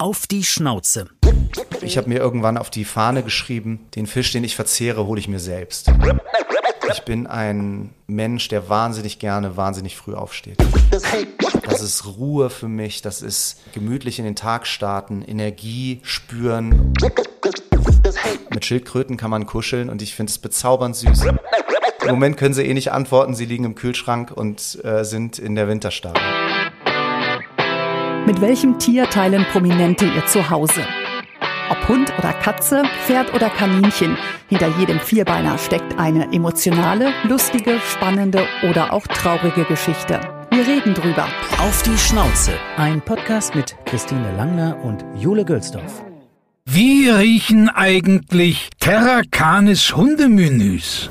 Auf die Schnauze. Ich habe mir irgendwann auf die Fahne geschrieben, den Fisch, den ich verzehre, hole ich mir selbst. Ich bin ein Mensch, der wahnsinnig gerne wahnsinnig früh aufsteht. Das ist Ruhe für mich, das ist gemütlich in den Tag starten, Energie spüren. Mit Schildkröten kann man kuscheln und ich finde es bezaubernd süß. Im Moment können sie eh nicht antworten, sie liegen im Kühlschrank und äh, sind in der Winterstarre. Mit welchem Tier teilen Prominente ihr Zuhause? Ob Hund oder Katze, Pferd oder Kaninchen, hinter jedem Vierbeiner steckt eine emotionale, lustige, spannende oder auch traurige Geschichte. Wir reden drüber. Auf die Schnauze. Ein Podcast mit Christine Langner und Jule Gülsdorf. Wie riechen eigentlich Terracanis Hundemenüs?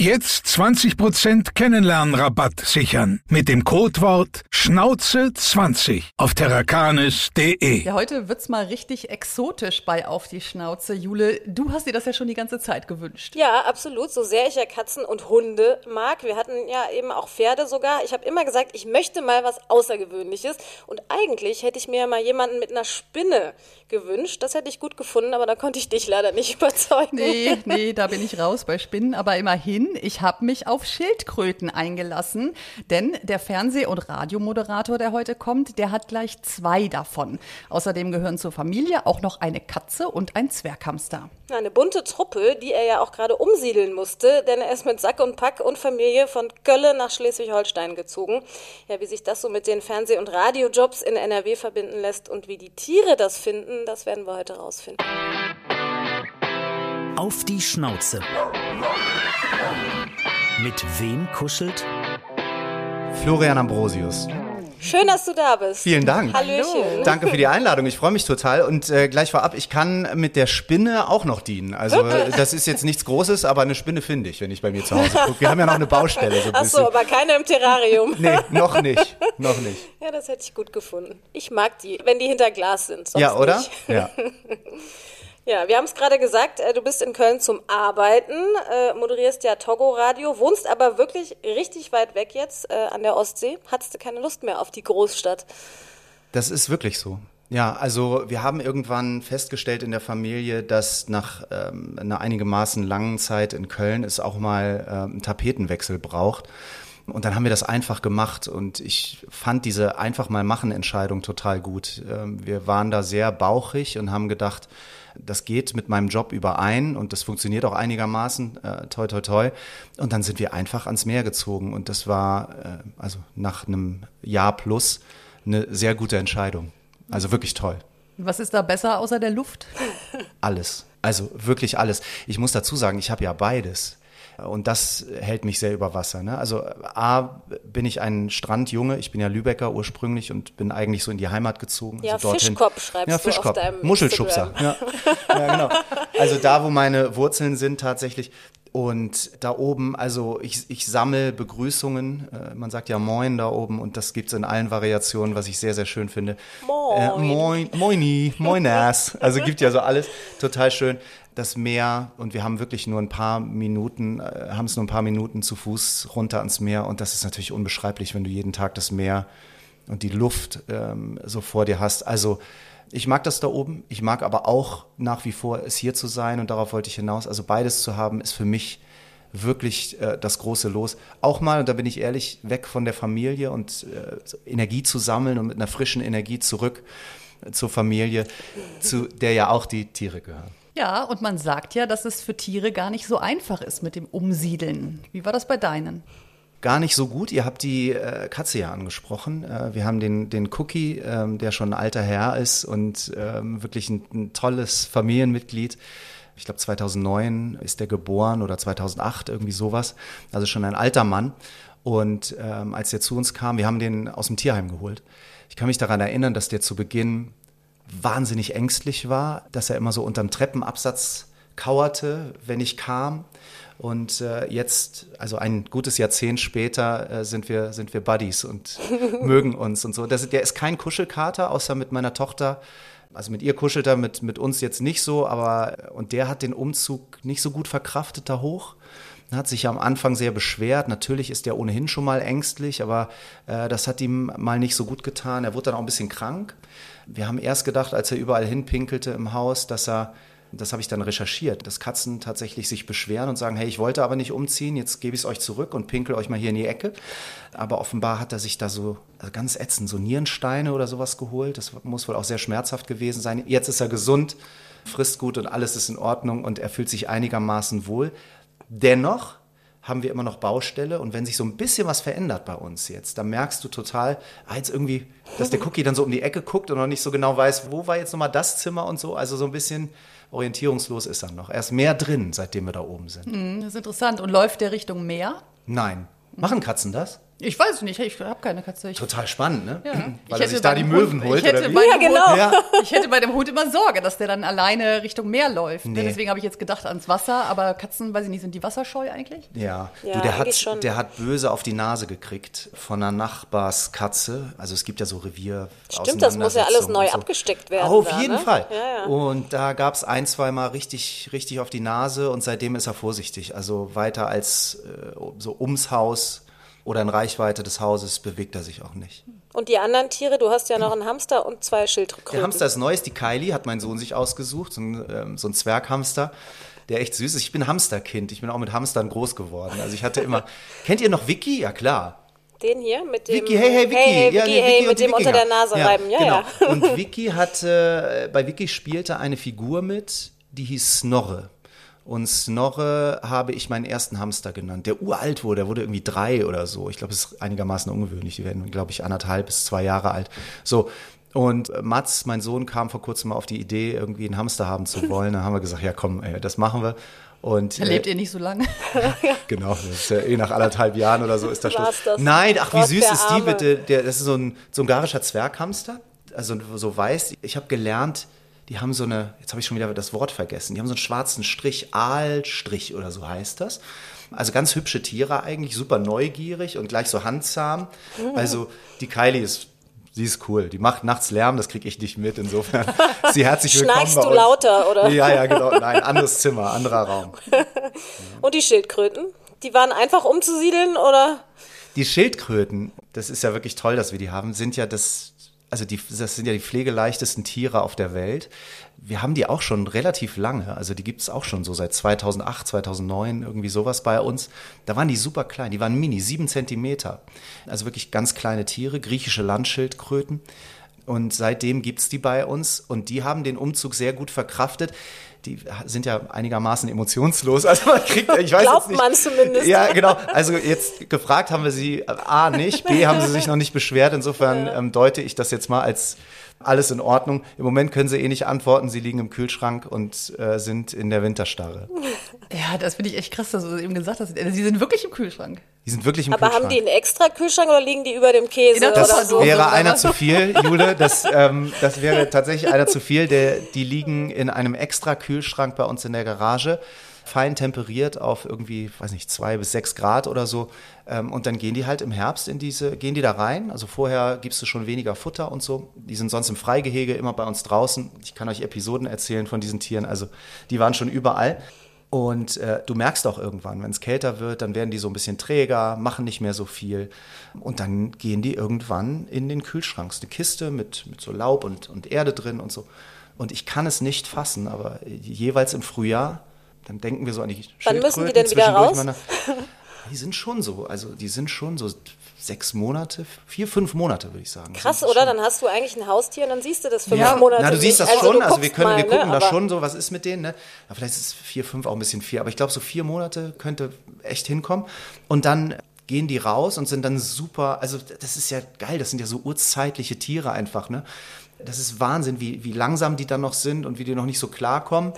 Jetzt 20% Kennenlernrabatt sichern mit dem Codewort Schnauze20 auf terrakanis.de. Ja, heute wird's mal richtig exotisch bei Auf die Schnauze. Jule, du hast dir das ja schon die ganze Zeit gewünscht. Ja, absolut. So sehr ich ja Katzen und Hunde mag. Wir hatten ja eben auch Pferde sogar. Ich habe immer gesagt, ich möchte mal was Außergewöhnliches. Und eigentlich hätte ich mir mal jemanden mit einer Spinne gewünscht. Das hätte ich gut gefunden, aber da konnte ich dich leider nicht überzeugen. Nee, nee, da bin ich raus bei Spinnen. Aber immerhin, ich habe mich auf Schildkröten eingelassen. Denn der Fernseh- und Radiomoderator, der heute kommt, der hat gleich zwei davon. Außerdem gehören zur Familie auch noch eine Katze und ein Zwerghamster. Eine bunte Truppe, die er ja auch gerade umsiedeln musste, denn er ist mit Sack und Pack und Familie von Kölle nach Schleswig-Holstein gezogen. Ja, wie sich das so mit den Fernseh- und Radiojobs in NRW verbinden lässt und wie die Tiere das finden, das werden wir heute rausfinden. Auf die Schnauze. Mit wem kuschelt? Florian Ambrosius. Schön, dass du da bist. Vielen Dank. Hallöchen. Danke für die Einladung. Ich freue mich total. Und äh, gleich vorab, ich kann mit der Spinne auch noch dienen. Also das ist jetzt nichts Großes, aber eine Spinne finde ich, wenn ich bei mir zu Hause gucke. Wir haben ja noch eine Baustelle. So ein Ach bisschen. so, aber keine im Terrarium. Nee, noch nicht. Noch nicht. Ja, das hätte ich gut gefunden. Ich mag die, wenn die hinter Glas sind. Sonst ja, oder? Nicht. Ja. Ja, wir haben es gerade gesagt, äh, du bist in Köln zum Arbeiten, äh, moderierst ja Togo Radio, wohnst aber wirklich richtig weit weg jetzt äh, an der Ostsee. Hattest du keine Lust mehr auf die Großstadt? Das ist wirklich so. Ja, also wir haben irgendwann festgestellt in der Familie, dass nach ähm, einer einigermaßen langen Zeit in Köln es auch mal ähm, einen Tapetenwechsel braucht. Und dann haben wir das einfach gemacht und ich fand diese einfach mal machen Entscheidung total gut. Ähm, wir waren da sehr bauchig und haben gedacht, das geht mit meinem Job überein und das funktioniert auch einigermaßen, äh, toi toi toi. Und dann sind wir einfach ans Meer gezogen und das war äh, also nach einem Jahr plus eine sehr gute Entscheidung. Also wirklich toll. Was ist da besser außer der Luft? Alles. Also wirklich alles. Ich muss dazu sagen, ich habe ja beides. Und das hält mich sehr über Wasser. Ne? Also A, bin ich ein Strandjunge, ich bin ja Lübecker ursprünglich und bin eigentlich so in die Heimat gezogen. Ja, also dorthin. Fischkopf schreibst ja, du auf Fischkopf. deinem Muschelschubser. Ja. ja, genau. Also da, wo meine Wurzeln sind tatsächlich. Und da oben, also ich, ich sammle Begrüßungen. Äh, man sagt ja Moin da oben und das gibt's in allen Variationen, was ich sehr, sehr schön finde. Moin. Äh, moin, Moini, Moinas. Also gibt ja so alles. Total schön. Das Meer und wir haben wirklich nur ein paar Minuten, äh, haben es nur ein paar Minuten zu Fuß runter ans Meer und das ist natürlich unbeschreiblich, wenn du jeden Tag das Meer und die Luft ähm, so vor dir hast. Also ich mag das da oben. Ich mag aber auch nach wie vor es hier zu sein und darauf wollte ich hinaus. Also beides zu haben ist für mich wirklich äh, das große Los. Auch mal, und da bin ich ehrlich, weg von der Familie und äh, Energie zu sammeln und mit einer frischen Energie zurück zur Familie, zu der ja auch die Tiere gehören. Ja, und man sagt ja, dass es für Tiere gar nicht so einfach ist mit dem Umsiedeln. Wie war das bei deinen? gar nicht so gut. Ihr habt die äh, Katze ja angesprochen. Äh, wir haben den, den Cookie, ähm, der schon ein alter Herr ist und ähm, wirklich ein, ein tolles Familienmitglied. Ich glaube 2009 ist der geboren oder 2008, irgendwie sowas. Also schon ein alter Mann. Und ähm, als der zu uns kam, wir haben den aus dem Tierheim geholt. Ich kann mich daran erinnern, dass der zu Beginn wahnsinnig ängstlich war, dass er immer so unterm Treppenabsatz kauerte, wenn ich kam. Und äh, jetzt, also ein gutes Jahrzehnt später, äh, sind, wir, sind wir Buddies und mögen uns und so. Das, der ist kein Kuschelkater, außer mit meiner Tochter. Also mit ihr kuschelt er, mit, mit uns jetzt nicht so, aber und der hat den Umzug nicht so gut verkraftet da hoch hat sich am Anfang sehr beschwert. Natürlich ist er ohnehin schon mal ängstlich, aber äh, das hat ihm mal nicht so gut getan. Er wurde dann auch ein bisschen krank. Wir haben erst gedacht, als er überall hinpinkelte im Haus, dass er das habe ich dann recherchiert, dass Katzen tatsächlich sich beschweren und sagen, hey, ich wollte aber nicht umziehen, jetzt gebe ich es euch zurück und pinkel euch mal hier in die Ecke. Aber offenbar hat er sich da so also ganz ätzend, so Nierensteine oder sowas geholt. Das muss wohl auch sehr schmerzhaft gewesen sein. Jetzt ist er gesund, frisst gut und alles ist in Ordnung und er fühlt sich einigermaßen wohl. Dennoch haben wir immer noch Baustelle und wenn sich so ein bisschen was verändert bei uns jetzt, dann merkst du total, ah, jetzt irgendwie, dass der Cookie dann so um die Ecke guckt und noch nicht so genau weiß, wo war jetzt nochmal das Zimmer und so. Also so ein bisschen orientierungslos ist er noch. Er ist mehr drin, seitdem wir da oben sind. Hm, das ist interessant. Und läuft der Richtung Meer? Nein. Machen Katzen das? Ich weiß nicht, ich habe keine Katze. Ich Total spannend, ne? Ja. Weil Ich er sich da die Möwen Hund- holt. ich hätte oder wie? bei dem Ja, genau. Hund, Ja. Ich hätte bei dem Hund immer Sorge, dass der dann alleine Richtung Meer läuft. Nee. Deswegen habe ich jetzt gedacht ans Wasser. Aber Katzen, weiß ich nicht, sind die wasserscheu eigentlich? Ja, Ja, du, der, hat, schon. der hat böse auf die Nase gekriegt von einer Nachbarskatze. Also es gibt ja so Revier. Stimmt, das muss ja alles neu so. abgesteckt werden Auf da, jeden ne? Fall. Ja, ja. Und da gab es ein, zwei Mal richtig, richtig auf die Nase und seitdem ist er vorsichtig. Also weiter als äh, so ums Haus oder in Reichweite des Hauses bewegt er sich auch nicht. Und die anderen Tiere, du hast ja noch einen Hamster und zwei Schildkröten. Der Hamster ist neu, ist die Kylie, hat mein Sohn sich ausgesucht, so ein, ähm, so ein Zwerghamster, der echt süß ist. Ich bin Hamsterkind, ich bin auch mit Hamstern groß geworden. Also ich hatte immer, kennt ihr noch Vicky? Ja klar. Den hier mit dem. Vicky, hey, hey, Vicky. Hey, hey, Ja, Vicky, nee, hey, Vicky und mit dem unter Wikinger. der Nase reiben. Ja, genau. ja. Und Vicky hatte, bei Vicky spielte eine Figur mit, die hieß Snorre. Und Snorre habe ich meinen ersten Hamster genannt, der uralt wurde, der wurde irgendwie drei oder so. Ich glaube, es ist einigermaßen ungewöhnlich. Die werden, glaube ich, anderthalb bis zwei Jahre alt. So. Und Mats, mein Sohn, kam vor kurzem mal auf die Idee, irgendwie einen Hamster haben zu wollen. Dann haben wir gesagt, ja komm, ey, das machen wir. Und, Da lebt ihr nicht so lange. Genau, das ist ja eh nach anderthalb Jahren oder so ist das War's Schluss. das? Nein, ach, wie Gott, süß der ist die bitte? Der, das ist so ein, so ein ungarischer Zwerghamster, also so weiß. Ich habe gelernt, die haben so eine, jetzt habe ich schon wieder das Wort vergessen, die haben so einen schwarzen Strich, Aalstrich oder so heißt das. Also ganz hübsche Tiere eigentlich, super neugierig und gleich so handzahm. Also die Kylie ist, sie ist cool. Die macht nachts Lärm, das kriege ich nicht mit. Insofern, sie herzlich willkommen Schnarchst du lauter, oder? Ja, ja, genau. Nein, anderes Zimmer, anderer Raum. Und die Schildkröten? Die waren einfach umzusiedeln, oder? Die Schildkröten, das ist ja wirklich toll, dass wir die haben, sind ja das, also die, das sind ja die pflegeleichtesten Tiere auf der Welt. Wir haben die auch schon relativ lange, also die gibt es auch schon so seit 2008, 2009, irgendwie sowas bei uns. Da waren die super klein, die waren mini, sieben Zentimeter. Also wirklich ganz kleine Tiere, griechische Landschildkröten. Und seitdem gibt's die bei uns und die haben den Umzug sehr gut verkraftet. Die sind ja einigermaßen emotionslos. Also man kriegt, ich weiß Glaubt nicht, man zumindest. Ja, genau. Also jetzt gefragt haben wir sie A nicht, B haben sie sich noch nicht beschwert. Insofern ähm, deute ich das jetzt mal als alles in Ordnung. Im Moment können sie eh nicht antworten. Sie liegen im Kühlschrank und äh, sind in der Winterstarre. Ja, das finde ich echt krass, dass du das eben gesagt hast. Sie sind wirklich im Kühlschrank. Die sind wirklich im Aber Kühlschrank. haben die einen extra Kühlschrank oder liegen die über dem Käse In der oder Das so? wäre oder einer zu viel, Jule. Das, ähm, das wäre tatsächlich einer zu viel. Der, die liegen in einem extra Kühlschrank bei uns in der Garage, fein temperiert auf irgendwie, weiß nicht, zwei bis sechs Grad oder so. Ähm, und dann gehen die halt im Herbst in diese, gehen die da rein. Also vorher gibst du schon weniger Futter und so. Die sind sonst im Freigehege immer bei uns draußen. Ich kann euch Episoden erzählen von diesen Tieren. Also die waren schon überall. Und äh, du merkst auch irgendwann, wenn es kälter wird, dann werden die so ein bisschen träger, machen nicht mehr so viel. Und dann gehen die irgendwann in den Kühlschrank. Ist eine Kiste mit, mit so Laub und, und Erde drin und so. Und ich kann es nicht fassen, aber jeweils im Frühjahr, dann denken wir so an die Wann müssen die denn wieder raus? Die sind schon so, also die sind schon so sechs Monate, vier, fünf Monate, würde ich sagen. Krass, oder? schon- Dann hast du eigentlich ein Haustier und dann siehst du das fünf Ja, Monate na, du siehst das schon, du also wir können, mal, wir gucken ne? da schon so, was ist mit denen, ne? Ja, vielleicht ist es vier, fünf, auch ein bisschen vier, aber ich glaube, so vier Monate könnte echt hinkommen. Und dann gehen die raus und sind dann super, also das ist ja geil, das sind ja so urzeitliche Tiere einfach, ne? Das ist Wahnsinn, wie, wie langsam die dann noch sind und wie die noch nicht so klarkommen.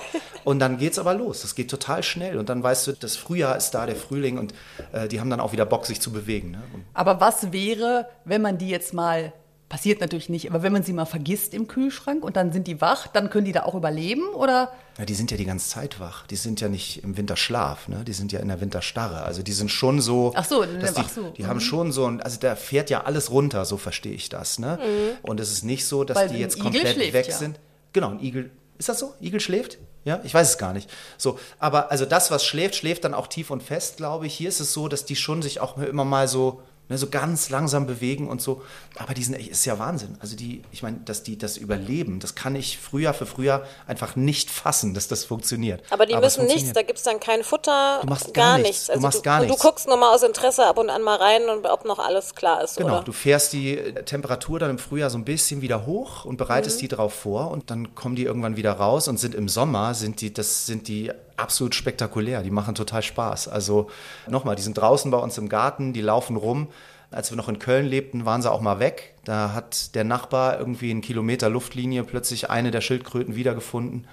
Und dann geht's aber los. Das geht total schnell. Und dann weißt du, das Frühjahr ist da, der Frühling, und äh, die haben dann auch wieder Bock, sich zu bewegen. Ne? Aber was wäre, wenn man die jetzt mal passiert natürlich nicht, aber wenn man sie mal vergisst im Kühlschrank und dann sind die wach, dann können die da auch überleben oder? Ja, die sind ja die ganze Zeit wach. Die sind ja nicht im Winterschlaf, ne? Die sind ja in der Winterstarre. Also die sind schon so. Ach so, dass die, ach so. die haben schon so ein, also da fährt ja alles runter, so verstehe ich das, ne? Und es ist nicht so, dass Weil die jetzt komplett schläft weg ja. sind. Genau, ein Igel. Ist das so? Igel schläft? Ja, ich weiß es gar nicht. So, aber also das, was schläft, schläft dann auch tief und fest, glaube ich. Hier ist es so, dass die schon sich auch immer mal so, ne, so ganz langsam bewegen und so. Aber die sind, echt- ist ja Wahnsinn. Also die, ich meine, dass die das überleben, das kann ich Frühjahr für Frühjahr einfach nicht fassen, dass das funktioniert. Aber die müssen nichts, da gibt es dann kein Futter, Du machst gar gar nichts. nichts. Du Also machst gar du, nichts. Du guckst nur mal aus Interesse ab und an mal rein und ob noch alles klar ist, Genau, oder? du fährst die Temperatur dann im Frühjahr so ein bisschen wieder hoch und bereitest die drauf vor und dann kommen die irgendwann wieder raus und sind im Sommer, sind die, das sind die absolut spektakulär, die machen total Spaß. Also nochmal, die sind draußen bei uns im Garten, die laufen rum. Als wir noch in Köln lebten, waren sie auch mal weg. Da hat der Nachbar irgendwie einen Kilometer Luftlinie plötzlich eine der Schildkröten wiedergefunden.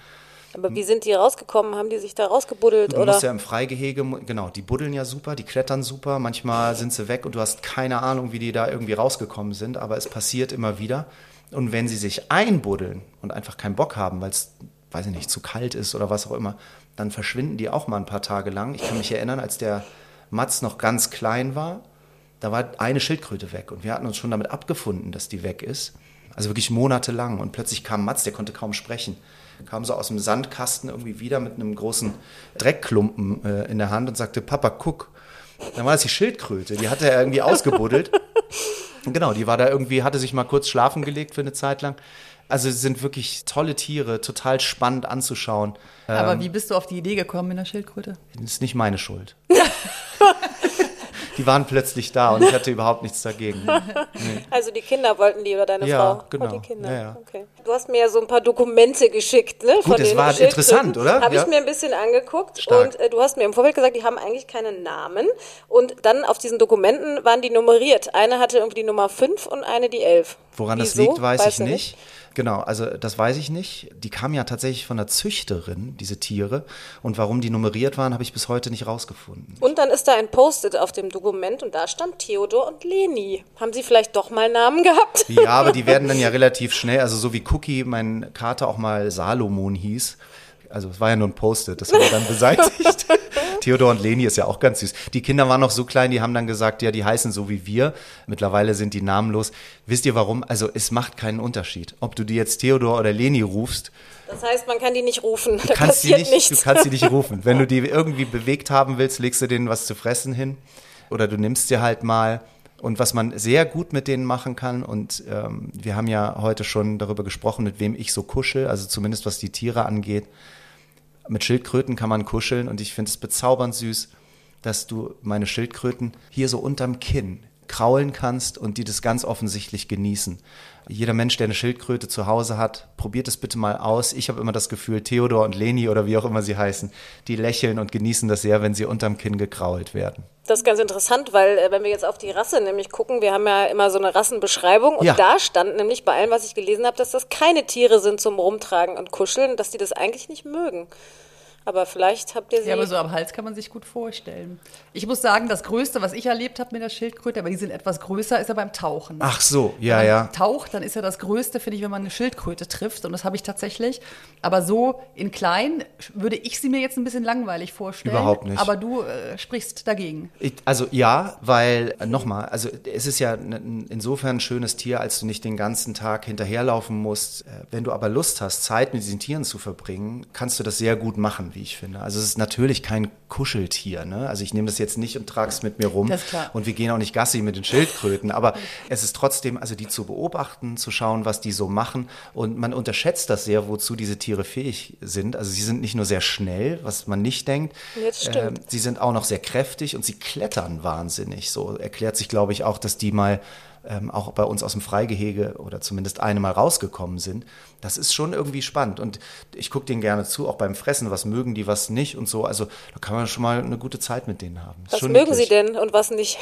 Aber wie sind die rausgekommen? Haben die sich da rausgebuddelt, Du oder? musst ja im Freigehege, genau, die buddeln ja super, die klettern super, manchmal sind sie weg und du hast keine Ahnung, wie die da irgendwie rausgekommen sind, aber es passiert immer wieder. Und wenn sie sich einbuddeln und einfach keinen Bock haben, weil es, weiß ich nicht, zu kalt ist oder was auch immer, dann verschwinden die auch mal ein paar Tage lang. Ich kann mich erinnern, als der Mats noch ganz klein war, da war eine Schildkröte weg und wir hatten uns schon damit abgefunden, dass die weg ist. Also wirklich monatelang. Und plötzlich kam Mats, der konnte kaum sprechen, kam so aus dem Sandkasten irgendwie wieder mit einem großen Dreckklumpen äh, in der Hand und sagte, Papa, guck. Dann war das die Schildkröte, die hatte er irgendwie ausgebuddelt. Genau, die war da irgendwie, hatte sich mal kurz schlafen gelegt für eine Zeit lang. Also es sind wirklich tolle Tiere, total spannend anzuschauen. Aber wie bist du auf die Idee gekommen mit der Schildkröte? Das ist nicht meine Schuld. die waren plötzlich da und ich hatte überhaupt nichts dagegen. Also die Kinder wollten die oder deine Ja, Frau? genau. Oh, die Kinder. Ja, ja. Okay. Du hast mir ja so ein paar Dokumente geschickt, ne? Gut, es war interessant, oder? Habe Ja. ich mir ein bisschen angeguckt Stark. und äh, du hast mir im Vorfeld gesagt, die haben eigentlich keinen Namen und dann auf diesen Dokumenten waren die nummeriert. Eine hatte irgendwie die Nummer 5 und eine die 11. Woran das Wieso? liegt, weiß Weißt ich du nicht. Genau, also das weiß ich nicht. Die kamen ja tatsächlich von der Züchterin, diese Tiere. Und warum die nummeriert waren, habe ich bis heute nicht rausgefunden. Und dann ist da ein Post-it auf dem Dokument und da stand Theodor und Leni. Haben sie vielleicht doch mal Namen gehabt? Ja, aber die werden dann ja relativ schnell, also so wie Cookie, mein Kater auch mal Salomon hieß. Also es war ja nur ein Post-it, das haben wir dann beseitigt. Theodor und Leni ist ja auch ganz süß. Die Kinder waren noch so klein, die haben dann gesagt, ja, die heißen so wie wir. Mittlerweile sind die namenlos. Wisst ihr warum? Also es macht keinen Unterschied, ob du die jetzt Theodor oder Leni rufst. Das heißt, man kann die nicht rufen. Du da kannst sie passiert nicht, nichts. du kannst sie nicht rufen. Wenn du die irgendwie bewegt haben willst, legst du denen was zu fressen hin oder du nimmst sie halt mal. Und was man sehr gut mit denen machen kann, und ähm, wir haben ja heute schon darüber gesprochen, mit wem ich so kuschel, also zumindest was die Tiere angeht. Mit Schildkröten kann man kuscheln und ich finde es bezaubernd süß, dass du meine Schildkröten hier so unterm Kinn kraulen kannst und die das ganz offensichtlich genießen. Jeder Mensch, der eine Schildkröte zu Hause hat, probiert es bitte mal aus. Ich habe immer das Gefühl, Theodor und Leni oder wie auch immer sie heißen, die lächeln und genießen das sehr, wenn sie unterm Kinn gekrault werden. Das ist ganz interessant, weil äh, wenn wir jetzt auf die Rasse nämlich gucken, wir haben ja immer so eine Rassenbeschreibung und Ja. da stand nämlich bei allem, was ich gelesen habe, dass das keine Tiere sind zum Rumtragen und Kuscheln, dass die das eigentlich nicht mögen. Aber vielleicht habt ihr sie. Ja, aber so am Hals kann man sich gut vorstellen. Ich muss sagen, das Größte, was ich erlebt habe mit der Schildkröte, aber die sind etwas größer, ist ja beim Tauchen. Ach so, ja, wenn man ja. taucht, dann ist ja das Größte, finde ich, wenn man eine Schildkröte trifft. Und das habe ich tatsächlich. Aber so in klein würde ich sie mir jetzt ein bisschen langweilig vorstellen. Überhaupt nicht. Aber du äh, sprichst dagegen. Ich, also ja, weil äh, nochmal, also es ist ja insofern ein schönes Tier, als du nicht den ganzen Tag hinterherlaufen musst. Äh, Wenn du aber Lust hast, Zeit mit diesen Tieren zu verbringen, kannst du das sehr gut machen, wie ich finde. Also es ist natürlich kein Kuscheltier. Ne? Also ich nehme das jetzt nicht und trage es mit mir rum. Und wir gehen auch nicht Gassi mit den Schildkröten. Aber es ist trotzdem, also die zu beobachten, zu schauen, was die so machen. Und man unterschätzt das sehr, wozu diese Tiere fähig sind. Also sie sind nicht nur sehr schnell, was man nicht denkt. Ähm, sie sind auch noch sehr kräftig und sie klettern wahnsinnig. So erklärt sich, glaube ich, auch, dass die mal ähm, auch bei uns aus dem Freigehege oder zumindest eine mal rausgekommen sind. Das ist schon irgendwie spannend. Und ich gucke denen gerne zu, auch beim Fressen, was mögen die, was nicht und so. Also da kann man schon mal eine gute Zeit mit denen haben. Was mögen sie niedlich. denn und was nicht?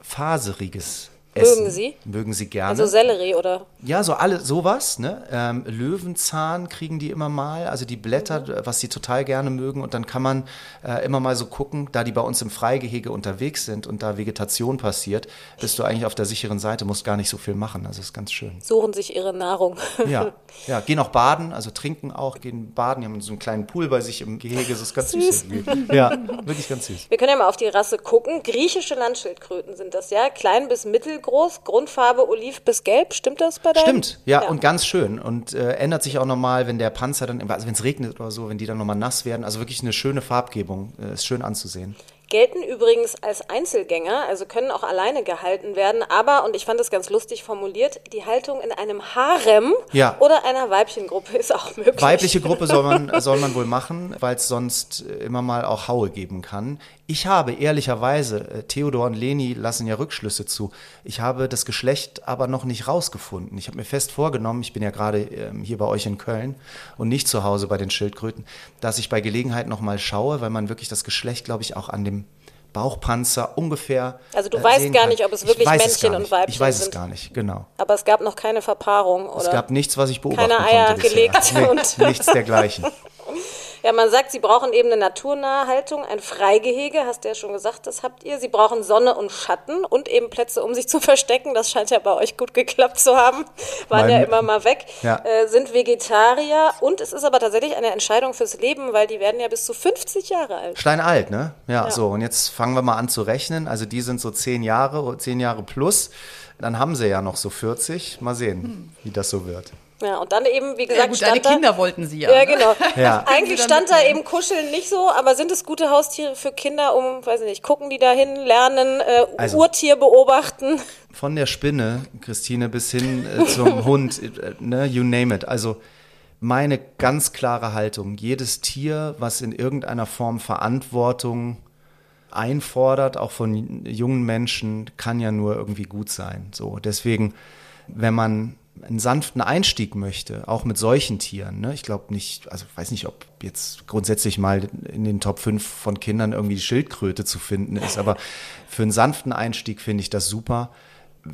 Faseriges. Essen. Mögen Sie? Mögen sie gerne. Also Sellerie oder Ja, so alle sowas, ne? Ähm, Löwenzahn kriegen die immer mal, also die Blätter, Mhm. was sie total gerne mögen. Und dann kann man äh, immer mal so gucken, da die bei uns im Freigehege unterwegs sind und da Vegetation passiert, bist du eigentlich auf der sicheren Seite, musst gar nicht so viel machen. Also ist ganz schön. suchen sich ihre Nahrung. Ja, ja, gehen auch baden, also trinken auch, gehen baden, die haben so einen kleinen Pool bei sich im Gehege, das ist ganz süß. irgendwie. Ja, wirklich ganz süß. Wir können ja mal auf die Rasse gucken. Griechische Landschildkröten sind das, ja? Klein bis mittelgroß, Grundfarbe oliv bis gelb. Stimmt das bei deinem? Stimmt, ja, und ganz schön. Und äh, ändert sich auch nochmal, wenn der Panzer dann, also wenn es regnet oder so, wenn die dann nochmal nass werden. Also wirklich eine schöne Farbgebung, äh, ist schön anzusehen. Gelten übrigens als Einzelgänger, also können auch alleine gehalten werden, aber, und ich fand das ganz lustig formuliert, die Haltung in einem Harem Ja. oder einer Weibchengruppe ist auch möglich. Weibliche Gruppe soll man, soll man wohl machen, weil es sonst äh, immer mal auch Haue geben kann. Ich habe ehrlicherweise, äh, Theodor und Leni lassen ja Rückschlüsse zu. Ich habe das Geschlecht aber noch nicht rausgefunden. Ich habe mir fest vorgenommen, ich bin ja gerade ähm, hier bei euch in Köln und nicht zu Hause bei den Schildkröten, dass ich bei Gelegenheit noch mal schaue, weil man wirklich das Geschlecht, glaube ich, auch an dem Bauchpanzer ungefähr. Also du äh, weißt gar kann. nicht, ob es Ich wirklich es Männchen gar und. Weibchen Ich weiß es sind. gar nicht, genau. Aber es gab noch keine Verpaarung, oder? Es gab nichts, was ich beobachten Keine Eier konnte bisher. gelegt Nee, und- nichts dergleichen. Ja, man sagt, sie brauchen eben eine naturnahe Haltung, ein Freigehege, hast du ja schon gesagt, das habt ihr. Sie brauchen Sonne und Schatten und eben Plätze, um sich zu verstecken. Das scheint ja bei euch gut geklappt zu haben. Waren Mein- ja immer mal weg. Ja. Äh, sind Vegetarier und es ist aber tatsächlich eine Entscheidung fürs Leben, weil die werden ja bis zu 50 Jahre alt. Steinalt, ne? Ja, so. Und jetzt fangen wir mal an zu rechnen. Also die sind so zehn Jahre, zehn Jahre plus. Dann haben sie ja noch so 40. Mal sehen, wie das so wird. Ja, und dann eben, wie Ja, gesagt, gut, deine stand da, Kinder wollten sie ja. Ja, ne? genau. Ja. Eigentlich stand da eben Kuscheln nicht so, aber sind es gute Haustiere für Kinder, um, weiß ich nicht, gucken die dahin, lernen, äh, Also- Urtier beobachten? Von der Spinne, Christine, bis hin äh, zum Hund, äh, ne, you name it. Also meine ganz klare Haltung, jedes Tier, was in irgendeiner Form Verantwortung einfordert, auch von jungen Menschen, kann ja nur irgendwie gut sein. So, deswegen, wenn man einen sanften Einstieg möchte, auch mit solchen Tieren, ne? ich glaube nicht, also ich weiß nicht, ob jetzt grundsätzlich mal in den Top 5 von Kindern irgendwie die Schildkröte zu finden ist, aber für einen sanften Einstieg finde ich das super.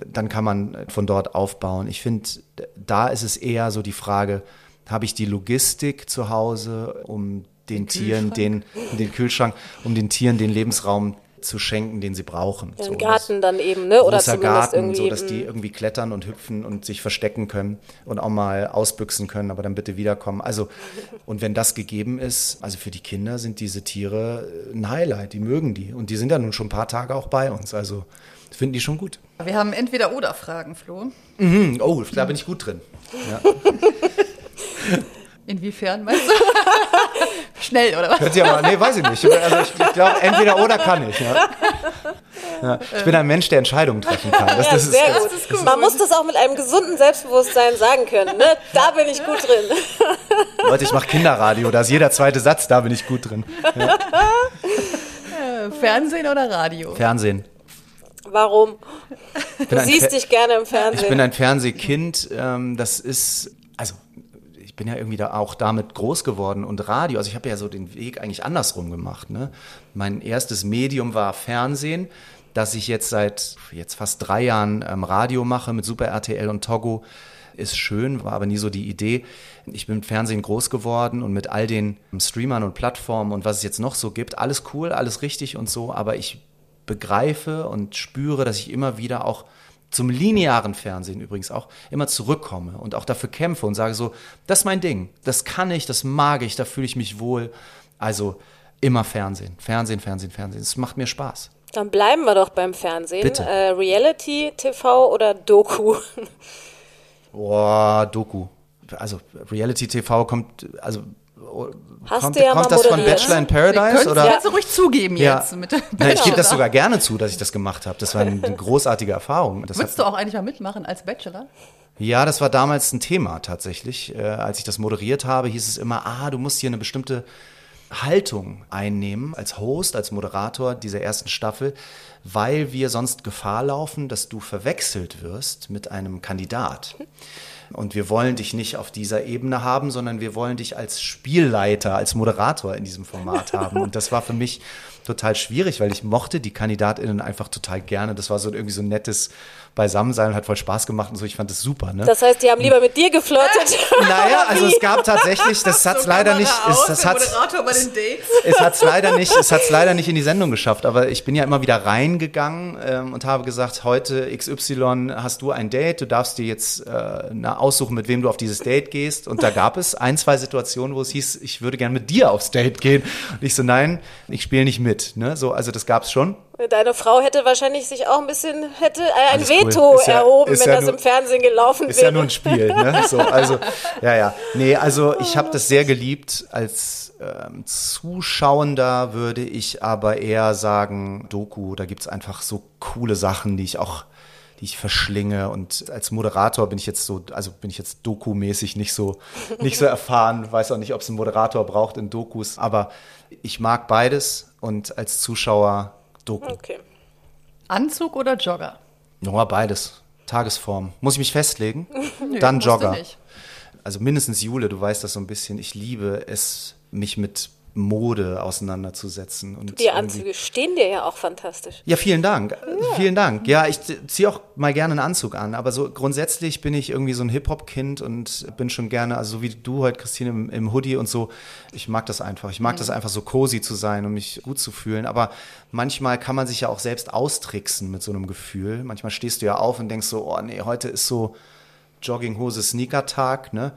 Dann kann man von dort aufbauen. Ich finde, da ist es eher so die Frage, habe ich die Logistik zu Hause, um den Tieren den, den Kühlschrank, um den Tieren den Lebensraum zu schenken, den sie brauchen. Ja, So, Im das- Garten dann eben, ne? Oder großer Garten, so dass die irgendwie klettern und hüpfen und sich verstecken können und auch mal ausbüchsen können, aber dann bitte wiederkommen. Also und wenn das gegeben ist, also für die Kinder sind diese Tiere ein Highlight, die mögen die und die sind ja nun schon ein paar Tage auch bei uns, also finden die schon gut. Wir haben entweder oder Fragen, Flo. Hm, oh, da bin ich gut drin. Inwiefern, meinst du? Schnell, oder was? Könnt ihr mal, nee, weiß ich nicht. Also ich, ich glaube, entweder oder kann ich. Ja. Ja, ich bin ein Mensch, der Entscheidungen treffen kann. Das, Ja, das ist, sehr das, gut. ist gut. Man muss das auch mit einem gesunden Selbstbewusstsein sagen können, ne? Da bin ich gut drin. Leute, ich mache Kinderradio, da ist jeder zweite Satz, da bin ich gut drin. Äh, Fernsehen oder Radio? Fernsehen. Warum? Du siehst Fer- dich gerne im Ich bin Fernsehen. ein Fernsehkind. Ähm, das ist, ich bin ja irgendwie da auch damit groß geworden und Radio. Also ich habe ja so den Weg eigentlich andersrum gemacht. Ne? Mein erstes Medium war Fernsehen, dass ich jetzt seit jetzt fast drei Jahren ähm, Radio mache mit Super RTL und Togo. Ist schön, war aber nie so die Idee. Ich bin mit Fernsehen groß geworden und mit all den Streamern und Plattformen und was es jetzt noch so gibt. Alles cool, alles richtig und so, aber ich begreife und spüre, dass ich immer wieder auch zum linearen Fernsehen übrigens auch immer zurückkomme und auch dafür kämpfe und sage so, das ist mein Ding, das kann ich, das mag ich, da fühle ich mich wohl. Also immer Fernsehen, Fernsehen, Fernsehen, Fernsehen. Es macht mir Spaß. Dann bleiben wir doch beim Fernsehen. Bitte. Äh, Reality, TV oder Doku? Boah, Doku. Also Reality TV kommt, also Hast kommt, du ja kommt mal das von moderiert. Bachelor in Paradise oder? kannst du ruhig zugeben Ja. jetzt. Mit Na, ich gebe das sogar gerne zu, dass ich das gemacht habe. Das war eine großartige Erfahrung. Das Würdest du auch eigentlich mal mitmachen als Bachelor? Ja, das war damals ein Thema tatsächlich. Äh, als ich das moderiert habe, hieß es immer, ah, du musst hier eine bestimmte Haltung einnehmen als Host, als Moderator dieser ersten Staffel, weil wir sonst Gefahr laufen, dass du verwechselt wirst mit einem Kandidat. Und wir wollen dich nicht auf dieser Ebene haben, sondern wir wollen dich als Spielleiter, als Moderator in diesem Format haben. Und das war für mich total schwierig, weil ich mochte die KandidatInnen einfach total gerne. Das war so irgendwie so ein nettes beisammen sein und hat voll Spaß gemacht und so. Ich fand das super. Ne? Das heißt, die haben lieber mit dir geflirtet. naja, also es gab tatsächlich, das hat es leider nicht, aus, es, das hat's, Moderator bei den Dates. es hat's leider nicht, es hat's leider nicht in die Sendung geschafft. Aber ich bin ja immer wieder reingegangen ähm, und habe gesagt, heute XY hast du ein Date, du darfst dir jetzt äh, na, aussuchen, mit wem du auf dieses Date gehst. Und da gab es ein, zwei Situationen, wo es hieß, ich würde gerne mit dir aufs Date gehen. Und ich so, nein, ich spiele nicht mit. Ne? So, also das gab es schon. Deine Frau hätte wahrscheinlich sich auch ein bisschen, hätte ein Alles cool. Veto Ist ja- erhoben, ist wenn ja das nur- im Fernsehen gelaufen Ist wäre. ja nur ein Spiel, ne? So, also, ja, ja. Nee, also ich habe das sehr geliebt. Als ähm, Zuschauender würde ich aber eher sagen, Doku, da gibt's einfach so coole Sachen, die ich auch die ich verschlinge und als Moderator bin ich jetzt so, also bin ich jetzt Doku-mäßig nicht so, nicht so erfahren, weiß auch nicht, ob es einen Moderator braucht in Dokus, aber ich mag beides und als Zuschauer Doku. Okay. Anzug oder Jogger? Ja, beides. Tagesform. Muss ich mich festlegen? Nö, Dann musst du Jogger. nicht. also mindestens Jule, du weißt das so ein bisschen, ich liebe es, mich mit Mode auseinanderzusetzen. Und Die Anzüge stehen dir ja auch fantastisch. Ja, vielen Dank. Vielen Dank. Ja, ich ziehe auch mal gerne einen Anzug an, aber so grundsätzlich bin ich irgendwie so ein Hip-Hop-Kind und bin schon gerne, also so wie du heute, Christine, im, im Hoodie und so. Ich mag das einfach. Ich mag das einfach so cozy zu sein und mich gut zu fühlen. Aber manchmal kann man sich ja auch selbst austricksen mit so einem Gefühl. Manchmal stehst du ja auf und denkst so, oh nee, heute ist so Jogginghose, Sneaker-Tag, ne?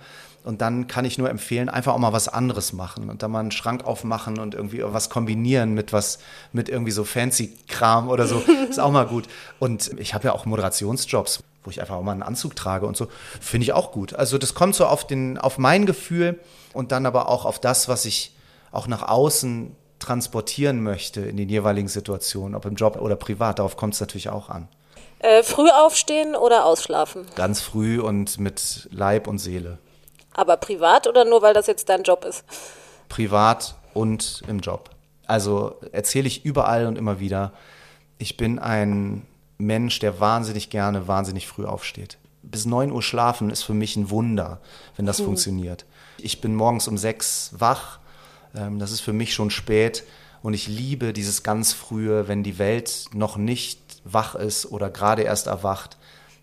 Und dann kann ich nur empfehlen, einfach auch mal was anderes machen und dann mal einen Schrank aufmachen und irgendwie was kombinieren mit was, mit irgendwie so fancy Kram oder so. Ist auch mal gut. Und ich habe ja auch Moderationsjobs, wo ich einfach auch mal einen Anzug trage und so. Finde ich auch gut. Also das kommt so auf den, auf mein Gefühl und dann aber auch auf das, was ich auch nach außen transportieren möchte in den jeweiligen Situationen, ob im Job oder privat. Darauf kommt es natürlich auch an. Äh, früh aufstehen oder ausschlafen? Ganz früh und mit Leib und Seele. Aber privat oder nur, weil das jetzt dein Job ist? privat und im Job. Also erzähle ich überall und immer wieder, ich bin ein Mensch, der wahnsinnig gerne, wahnsinnig früh aufsteht. Bis 9 Uhr schlafen ist für mich ein Wunder, wenn das funktioniert. Ich bin morgens um sechs wach, ähm, das ist für mich schon spät und ich liebe dieses ganz frühe, wenn die Welt noch nicht wach ist oder gerade erst erwacht.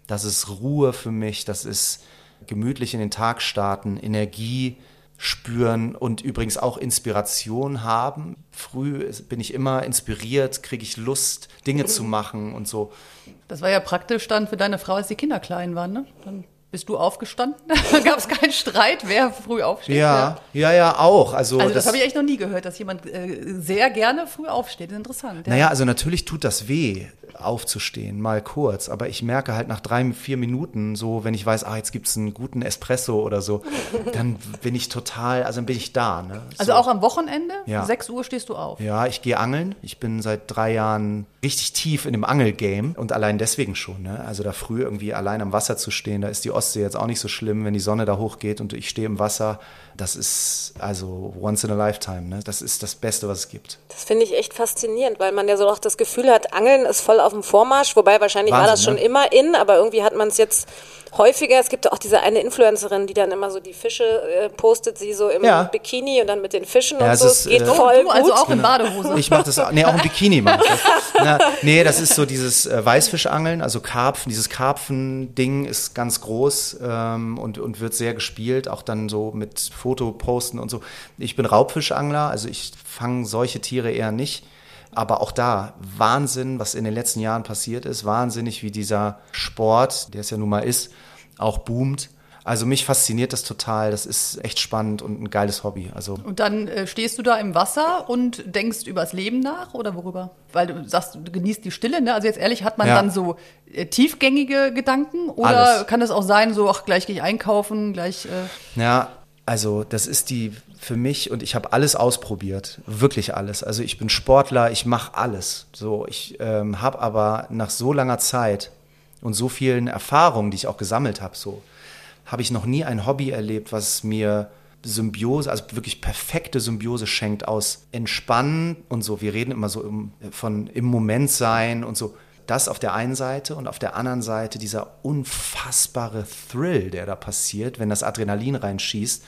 Das ist Ruhe für mich, das ist gemütlich in den Tag starten, Energie spüren und übrigens auch Inspiration haben. Früh bin ich immer inspiriert, kriege ich Lust, Dinge zu machen und so. Das war ja praktisch dann für deine Frau, als die Kinder klein waren, ne? Dann bist du aufgestanden. Gab es keinen Streit, wer früh aufsteht. Ja, ja, ja, auch. Also, Also das, habe ich echt noch nie gehört, dass jemand äh, sehr gerne früh aufsteht. Interessant. Ja. Naja, also natürlich tut das weh, aufzustehen, mal kurz. Aber ich merke halt nach drei, vier Minuten, so wenn ich weiß, ah, jetzt gibt's einen guten Espresso oder so, dann bin ich total, also dann bin ich da. Ne? Also so. auch am Wochenende? Ja. 6 Uhr stehst du auf. Ja, ich gehe angeln. Ich bin seit drei Jahren richtig tief in dem Angelgame und allein deswegen schon. Ne? Also da früh irgendwie allein am Wasser zu stehen, da ist die Ostsee jetzt auch nicht so schlimm, wenn die Sonne da hochgeht und ich stehe im Wasser. Das ist also once in a lifetime. Ne? Das ist das Beste, was es gibt. Das finde ich echt faszinierend, weil man ja so auch das Gefühl hat, Angeln ist voll auf dem Vormarsch, wobei wahrscheinlich war Wahnsinn, das schon ne? immer in, aber irgendwie hat man es jetzt häufiger. Es gibt auch diese eine Influencerin, die dann immer so die Fische äh, postet, sie so im Ja. Bikini und dann mit den Fischen Ja, und es so. ist, Es geht äh, voll du gut. also auch in Badehose. Ich mache das auch, nee, auch im Bikini mache ich das. Na, nee, das ist so dieses äh, Weißfischangeln, also Karpfen, dieses Karpfen-Ding ist ganz groß ähm, und, und wird sehr gespielt, auch dann so mit Fotoposten und so. Ich bin Raubfischangler, also ich fange solche Tiere eher nicht. Aber auch da, Wahnsinn, was in den letzten Jahren passiert ist, wahnsinnig, wie dieser Sport, der es ja nun mal ist, auch boomt. Also mich fasziniert das total, das ist echt spannend und ein geiles Hobby. Also Und dann äh, stehst du da im Wasser und denkst übers Leben nach oder worüber? Weil du sagst, du genießt die Stille, ne? Also jetzt ehrlich, hat man Ja. dann so äh, tiefgängige Gedanken oder Alles. kann es auch sein, so, ach, gleich gehe ich einkaufen, gleich. Äh, Ja, also das ist die für mich und ich habe alles ausprobiert, wirklich alles. Also ich bin Sportler, ich mache alles. So, ich ähm, habe aber nach so langer Zeit und so vielen Erfahrungen, die ich auch gesammelt habe, so habe ich noch nie ein Hobby erlebt, was mir Symbiose, also wirklich perfekte Symbiose schenkt aus Entspannen und so. Wir reden immer so im, von im Moment sein und so. Das auf der einen Seite und auf der anderen Seite dieser unfassbare Thrill, der da passiert, wenn das Adrenalin reinschießt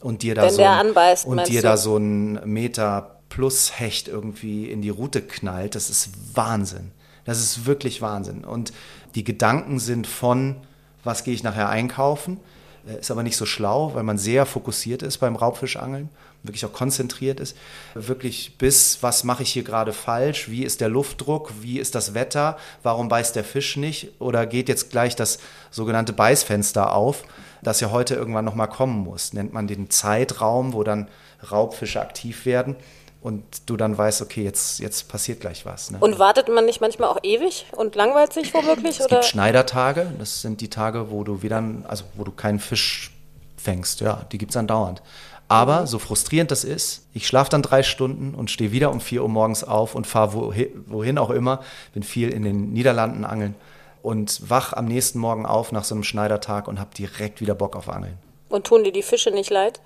und dir da Wenn so ein, anbeißt, und dir du? da so ein Meter plus Hecht irgendwie in die Route knallt. Das ist Wahnsinn. Das ist wirklich Wahnsinn. Und die Gedanken sind von, was gehe ich nachher einkaufen, äh, ist aber nicht so schlau, weil man sehr fokussiert ist beim Raubfischangeln, wirklich auch konzentriert ist. Wirklich bis, was mache ich hier gerade falsch, wie ist der Luftdruck, wie ist das Wetter, warum beißt der Fisch nicht? Oder geht jetzt gleich das sogenannte Beißfenster auf, das ja heute irgendwann nochmal kommen muss. Nennt man den Zeitraum, wo dann Raubfische aktiv werden und du dann weißt, okay, jetzt, jetzt passiert gleich was. Ne? Und wartet man nicht manchmal auch ewig und langweilt sich womöglich? Es oder? gibt Schneidertage, das sind die Tage, wo du wieder, also wo du keinen Fisch fängst, ja, die gibt es andauernd. Aber so frustrierend das ist, ich schlafe dann drei Stunden und stehe wieder um vier Uhr morgens auf und fahre wohin, wohin auch immer, bin viel in den Niederlanden angeln und wach am nächsten Morgen auf nach so einem Schneidertag und habe direkt wieder Bock auf Angeln. Und tun dir die Fische nicht leid?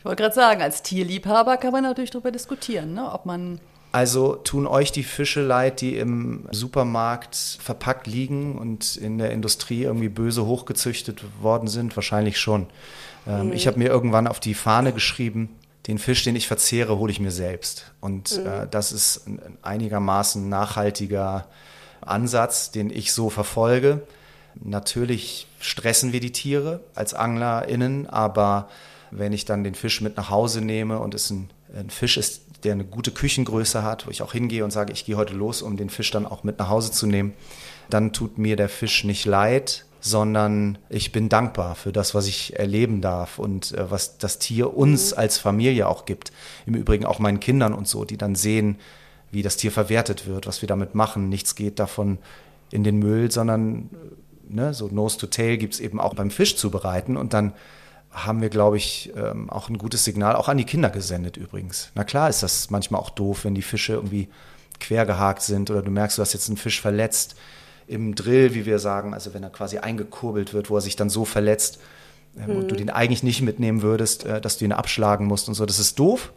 Ich wollte gerade sagen, als Tierliebhaber kann man natürlich darüber diskutieren, ne? ob man Also tun euch die Fische leid, die im Supermarkt verpackt liegen und in der Industrie irgendwie böse hochgezüchtet worden sind? Wahrscheinlich schon. Ähm, Ich habe mir irgendwann auf die Fahne geschrieben, den Fisch, den ich verzehre, hole ich mir selbst. Und äh, das ist ein ein einigermaßen nachhaltiger Ansatz, den ich so verfolge. Natürlich stressen wir die Tiere als AnglerInnen, aber wenn ich dann den Fisch mit nach Hause nehme und es ein, ein Fisch ist, der eine gute Küchengröße hat, wo ich auch hingehe und sage, ich gehe heute los, um den Fisch dann auch mit nach Hause zu nehmen, dann tut mir der Fisch nicht leid, sondern ich bin dankbar für das, was ich erleben darf und äh, was das Tier uns als Familie auch gibt. Im Übrigen auch meinen Kindern und so, die dann sehen, wie das Tier verwertet wird, was wir damit machen. Nichts geht davon in den Müll, sondern äh, ne, so Nose to Tail gibt es eben auch beim Fisch zubereiten und dann haben wir, glaube ich, ähm, auch ein gutes Signal, auch an die Kinder gesendet übrigens. Na klar ist das manchmal auch doof, wenn die Fische irgendwie quergehakt sind oder du merkst, du hast jetzt einen Fisch verletzt im Drill, wie wir sagen, also wenn er quasi eingekurbelt wird, wo er sich dann so verletzt ähm, und du den eigentlich nicht mitnehmen würdest, äh, dass du ihn abschlagen musst und so. Das ist doof.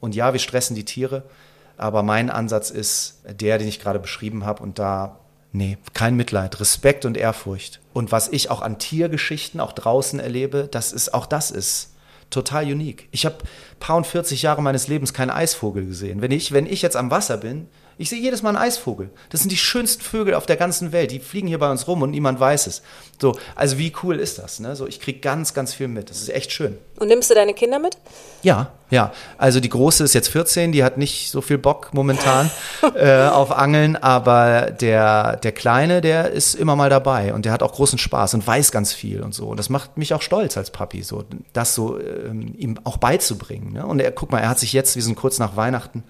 Und ja, wir stressen die Tiere, aber mein Ansatz ist der, den ich gerade beschrieben habe und da Nee, kein Mitleid, Respekt und Ehrfurcht. Und was ich auch an Tiergeschichten auch draußen erlebe, das ist auch das ist total unique. Ich habe paar und 40 Jahre meines Lebens keinen Eisvogel gesehen. Wenn ich, wenn ich jetzt am Wasser bin, ich sehe jedes Mal einen Eisvogel. Das sind die schönsten Vögel auf der ganzen Welt. Die fliegen hier bei uns rum und niemand weiß es. So, also wie cool ist das? Ne? So, ich kriege ganz, ganz viel mit. Das ist echt schön. Und nimmst du deine Kinder mit? Ja, ja. Also die große ist jetzt 14, die hat nicht so viel Bock momentan äh, auf Angeln, aber der, der Kleine, der ist immer mal dabei und der hat auch großen Spaß und weiß ganz viel und so. Und das macht mich auch stolz als Papi, so das so ähm, ihm auch beizubringen. Ne? Und er, guck mal, er hat sich jetzt, wir sind kurz nach Weihnachten,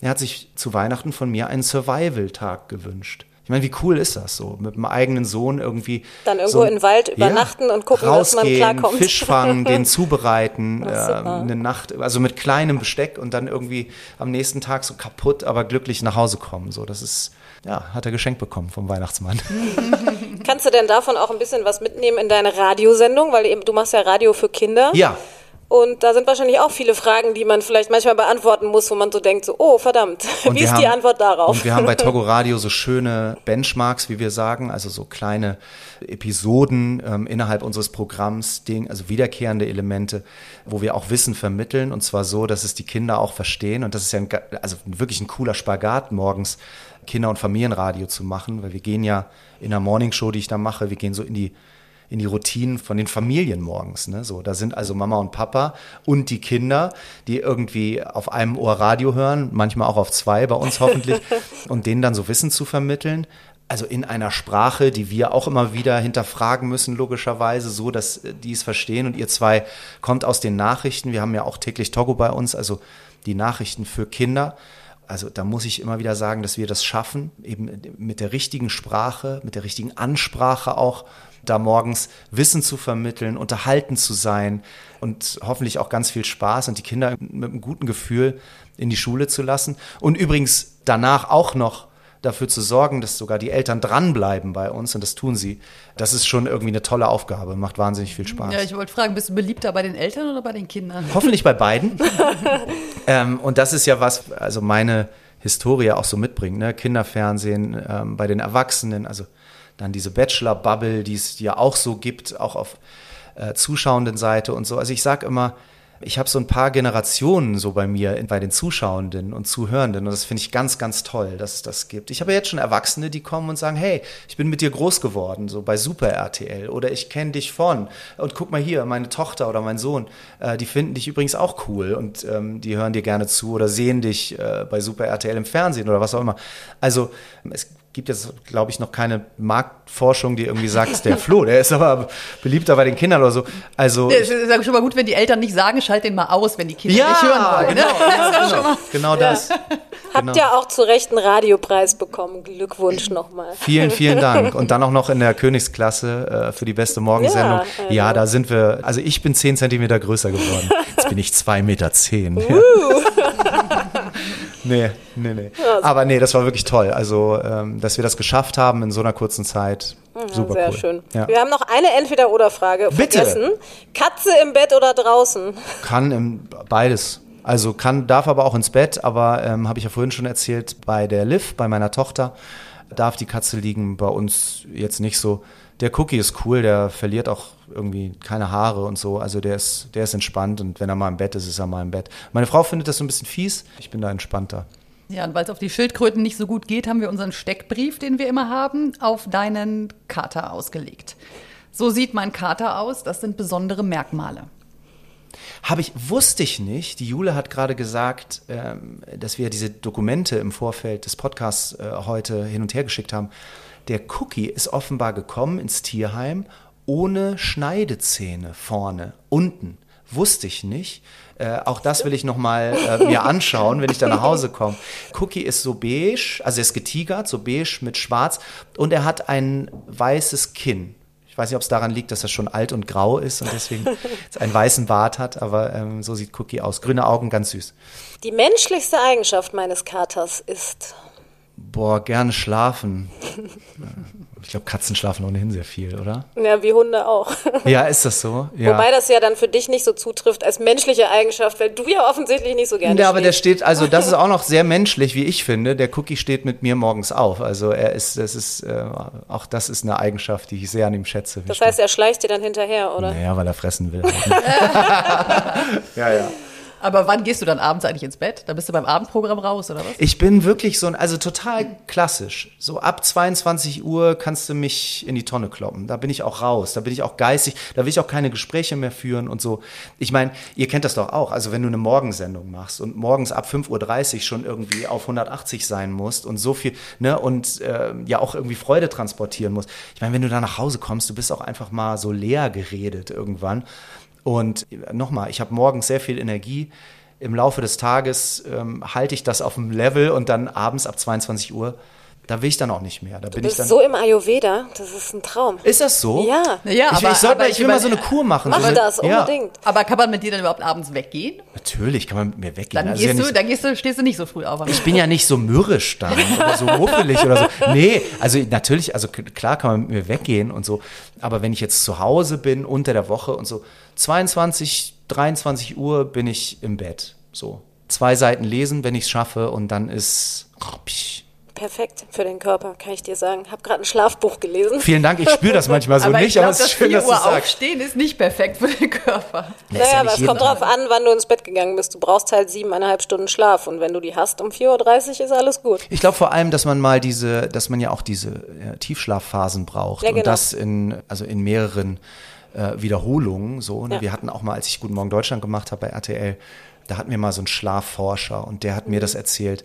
er hat sich zu Weihnachten von mir einen Survival-Tag gewünscht. Ich meine, wie cool ist das so, mit dem eigenen Sohn irgendwie. Dann irgendwo so, im Wald übernachten und gucken, dass man rausgehen, klarkommt. Fisch fangen, den zubereiten, äh, eine Nacht, also mit kleinem Besteck und dann irgendwie am nächsten Tag so kaputt, aber glücklich nach Hause kommen. So, das ist, ja, hat er geschenkt bekommen vom Weihnachtsmann. Kannst du denn davon auch ein bisschen was mitnehmen in deine Radiosendung? Weil eben, du machst ja Radio für Kinder. ja, Und da sind wahrscheinlich auch viele Fragen, die man vielleicht manchmal beantworten muss, wo man so denkt, so, oh verdammt, Und wie ist die haben- Antwort darauf? Und wir haben bei Togo Radio so schöne Benchmarks, wie wir sagen, also so kleine Episoden ähm, innerhalb unseres Programms, Ding, also wiederkehrende Elemente, wo wir auch Wissen vermitteln und zwar so, dass es die Kinder auch verstehen. Und das ist ja ein, also wirklich ein cooler Spagat morgens, Kinder- und Familienradio zu machen, weil wir gehen ja in der Morningshow, die ich da mache, wir gehen so in die in die Routinen von den Familien morgens. Ne? So, da sind also Mama und Papa und die Kinder, die irgendwie auf einem Ohr Radio hören, manchmal auch auf zwei, bei uns hoffentlich, und denen dann so Wissen zu vermitteln. Also in einer Sprache, die wir auch immer wieder hinterfragen müssen, logischerweise, so dass äh, die es verstehen. Und ihr zwei kommt aus den Nachrichten. Wir haben ja auch täglich Togo bei uns, also die Nachrichten für Kinder. Also da muss ich immer wieder sagen, dass wir das schaffen, eben mit der richtigen Sprache, mit der richtigen Ansprache auch, da morgens Wissen zu vermitteln, unterhalten zu sein und hoffentlich auch ganz viel Spaß und die Kinder mit einem guten Gefühl in die Schule zu lassen. Und übrigens danach auch noch dafür zu sorgen, dass sogar die Eltern dranbleiben bei uns und das tun sie. Das ist schon irgendwie eine tolle Aufgabe, macht wahnsinnig viel Spaß. Ja, ich wollte fragen, bist du beliebter bei den Eltern oder bei den Kindern? Hoffentlich bei beiden. ähm, und das ist ja was, also meine Historie auch so mitbringt, ne? Kinderfernsehen ähm, bei den Erwachsenen, also dann diese Bachelor-Bubble, die es ja auch so gibt, auch auf äh, zuschauenden Seite und so. Also ich sage immer, ich habe so ein paar Generationen so bei mir, bei den Zuschauenden und Zuhörenden und das finde ich ganz, ganz toll, dass es das gibt. Ich habe jetzt schon Erwachsene, die kommen und sagen, hey, ich bin mit dir groß geworden, so bei Super RTL oder ich kenne dich von und guck mal hier, meine Tochter oder mein Sohn, äh, die finden dich übrigens auch cool und ähm, die hören dir gerne zu oder sehen dich äh, bei Super RTL im Fernsehen oder was auch immer. Also es gibt jetzt, glaube ich, noch keine Marktforschung, die irgendwie sagt, der Flo, der ist aber beliebter bei den Kindern oder so. Also Es ist schon mal gut, wenn die Eltern nicht sagen, schalt den mal aus, wenn die Kinder nicht hören wollen. Ne? genau, genau, genau das. Habt Genau. ja auch zu Recht einen Radiopreis bekommen. Glückwunsch nochmal. Vielen, vielen Dank. Und dann auch noch in der Königsklasse äh, für die beste Morgensendung. Ja, Ja, also. da sind wir, also ich bin 10 Zentimeter größer geworden. Jetzt bin ich 2,10 Meter. Zehn. nee, nee, nee. Aber nee, das war wirklich toll. Also, ähm, dass wir das geschafft haben in so einer kurzen Zeit. Super Sehr cool. schön. Ja. Wir haben noch eine Entweder-Oder-Frage Bitte. vergessen. Katze im Bett oder draußen? Kann im, beides. Also kann, darf aber auch ins Bett, aber ähm, habe ich ja vorhin schon erzählt, bei der Liv, bei meiner Tochter, darf die Katze liegen, bei uns jetzt nicht so. Der Cookie ist cool, der verliert auch irgendwie keine Haare und so. Also der ist, der ist entspannt und wenn er mal im Bett ist, ist er mal im Bett. Meine Frau findet das so ein bisschen fies. Ich bin da entspannter. Ja, und weil es auf die Schildkröten nicht so gut geht, haben wir unseren Steckbrief, den wir immer haben, auf deinen Kater ausgelegt. So sieht mein Kater aus, das sind besondere Merkmale. Habe ich, wusste ich nicht. Die Jule hat gerade gesagt, ähm, dass wir diese Dokumente im Vorfeld des Podcasts äh, heute hin und her geschickt haben. Der Cookie ist offenbar gekommen ins Tierheim ohne Schneidezähne vorne, unten. Wusste ich nicht. Äh, auch das will ich noch mal äh, mir anschauen, wenn ich da nach Hause komme. Cookie ist so beige, also er ist getigert, so beige mit schwarz und er hat ein weißes Kinn. Ich weiß nicht, ob es daran liegt, dass er schon alt und grau ist und deswegen einen weißen Bart hat, aber ähm, so sieht Cookie aus. Grüne Augen, ganz süß. Die menschlichste Eigenschaft meines Katers ist. Boah, gerne schlafen. Ich glaube, Katzen schlafen ohnehin sehr viel, oder? Ja, wie Hunde auch. Ja, ist das so? Ja. Wobei das ja dann für dich nicht so zutrifft als menschliche Eigenschaft, weil du ja offensichtlich nicht so gerne Ja, aber der steht, also das ist auch noch sehr menschlich, wie ich finde. Der Cookie steht mit mir morgens auf. Also er ist, das ist, äh, auch das ist eine Eigenschaft, die ich sehr an ihm schätze. Das heißt, er schleicht dir dann hinterher, oder? naja, weil er fressen will. ja, ja. Aber wann gehst du dann abends eigentlich ins Bett? Da bist du beim Abendprogramm raus, oder was? Ich bin wirklich so ein, also total klassisch. So ab 22 Uhr kannst du mich in die Tonne kloppen. Da bin ich auch raus. Da bin ich auch geistig. Da will ich auch keine Gespräche mehr führen und so. Ich meine, ihr kennt das doch auch. Also wenn du eine Morgensendung machst und morgens ab 5.30 Uhr schon irgendwie auf 180 sein musst und so viel, ne, und äh, ja auch irgendwie Freude transportieren musst. Ich meine, wenn du da nach Hause kommst, du bist auch einfach mal so leer geredet irgendwann. Und nochmal, ich habe morgens sehr viel Energie. Im Laufe des Tages ähm, halte ich das auf dem Level und dann abends ab 22 Uhr, da will ich dann auch nicht mehr. Da bin Du ich bist dann. so im Ayurveda, das ist ein Traum. ist das so? Ja. Ja, ich, will- aber- ich, sollte aber mal, ich ich will mal so eine Kur machen. Mach so eine, das ja, unbedingt. Aber kann man mit dir dann überhaupt abends weggehen? Natürlich kann man mit mir weggehen. Dann, Also ja gehst, nicht du, dann gehst du, stehst du nicht so früh auf. Ich bin ja nicht so mürrisch dann oder so muffelig oder so. Nee, also natürlich, also klar kann man mit mir weggehen und so. Aber wenn ich jetzt zu Hause bin, unter der Woche und so, 22, 23 Uhr bin ich im Bett. So. Zwei Seiten lesen, wenn ich es schaffe und dann ist. Perfekt für den Körper, kann ich dir sagen. Hab gerade ein Schlafbuch gelesen. Vielen Dank, ich spüre das manchmal so aber nicht, ich glaube, aber es ist das schön, 4 dass du Uhr sagst. aufstehen ist nicht perfekt für den Körper. Naja, ja aber es kommt drauf an, wann du ins Bett gegangen bist. Du brauchst halt siebeneinhalb Stunden Schlaf und wenn du die hast um 4.30 Uhr ist alles gut. Ich glaube vor allem, dass man mal diese, dass man ja auch diese äh, Tiefschlafphasen braucht Ja, genau. und das in, also in mehreren äh, Wiederholungen. So, ne? Ja. Wir hatten auch mal, als ich Guten Morgen Deutschland gemacht habe bei RTL, da hatten wir mal so einen Schlafforscher und der hat mir Mhm. das erzählt.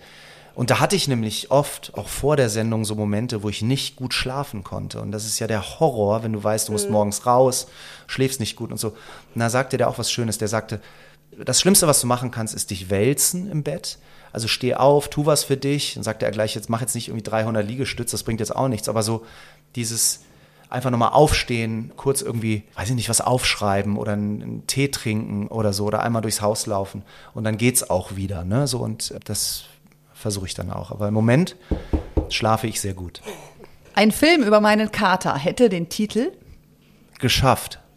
Und da hatte ich nämlich oft, auch vor der Sendung, so Momente, wo ich nicht gut schlafen konnte. Und das ist ja der Horror, wenn du weißt, du Mhm. musst morgens raus, schläfst nicht gut und so. Und da sagte der auch was Schönes. Der sagte, das Schlimmste, was du machen kannst, ist dich wälzen im Bett. Also steh auf, tu was für dich. Dann sagte er gleich, jetzt mach jetzt nicht irgendwie 300 Liegestütze, das bringt jetzt auch nichts. Aber so dieses einfach nochmal aufstehen, kurz irgendwie, weiß ich nicht, was aufschreiben oder einen, einen Tee trinken oder so oder einmal durchs Haus laufen. Und dann geht's auch wieder. Ne? So, und das versuche ich dann auch. Aber im Moment schlafe ich sehr gut. Ein Film über meinen Kater hätte den Titel. Geschafft.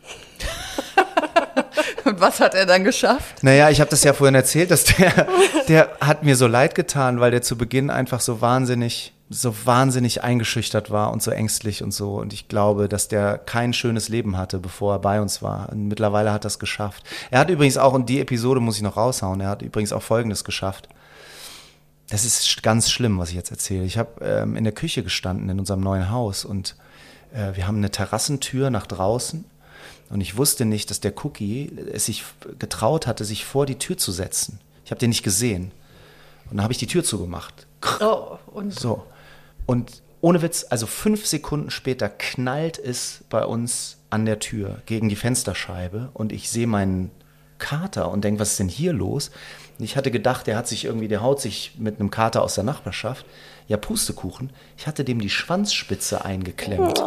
Und was hat er dann geschafft? Naja, ich habe das ja vorhin erzählt, dass der, der hat mir so leid getan, weil der zu Beginn einfach so wahnsinnig so wahnsinnig eingeschüchtert war und so ängstlich und so. Und ich glaube, dass der kein schönes Leben hatte, bevor er bei uns war. Und mittlerweile hat er es geschafft. Er hat übrigens auch, und die Episode muss ich noch raushauen, er hat übrigens auch Folgendes geschafft. Das ist ganz schlimm, was ich jetzt erzähle. Ich habe ähm, in der Küche gestanden in unserem neuen Haus und äh, wir haben eine Terrassentür nach draußen. Und ich wusste nicht, dass der Cookie es sich getraut hatte, sich vor die Tür zu setzen. Ich habe den nicht gesehen. Und dann habe ich die Tür zugemacht. Oh, und So. Und ohne Witz, also fünf Sekunden später knallt es bei uns an der Tür gegen die Fensterscheibe und ich sehe meinen Kater und denke, was ist denn hier los? Und ich hatte gedacht, der hat sich irgendwie, der haut sich mit einem Kater aus der Nachbarschaft. Ja, Pustekuchen. Ich hatte dem die Schwanzspitze eingeklemmt.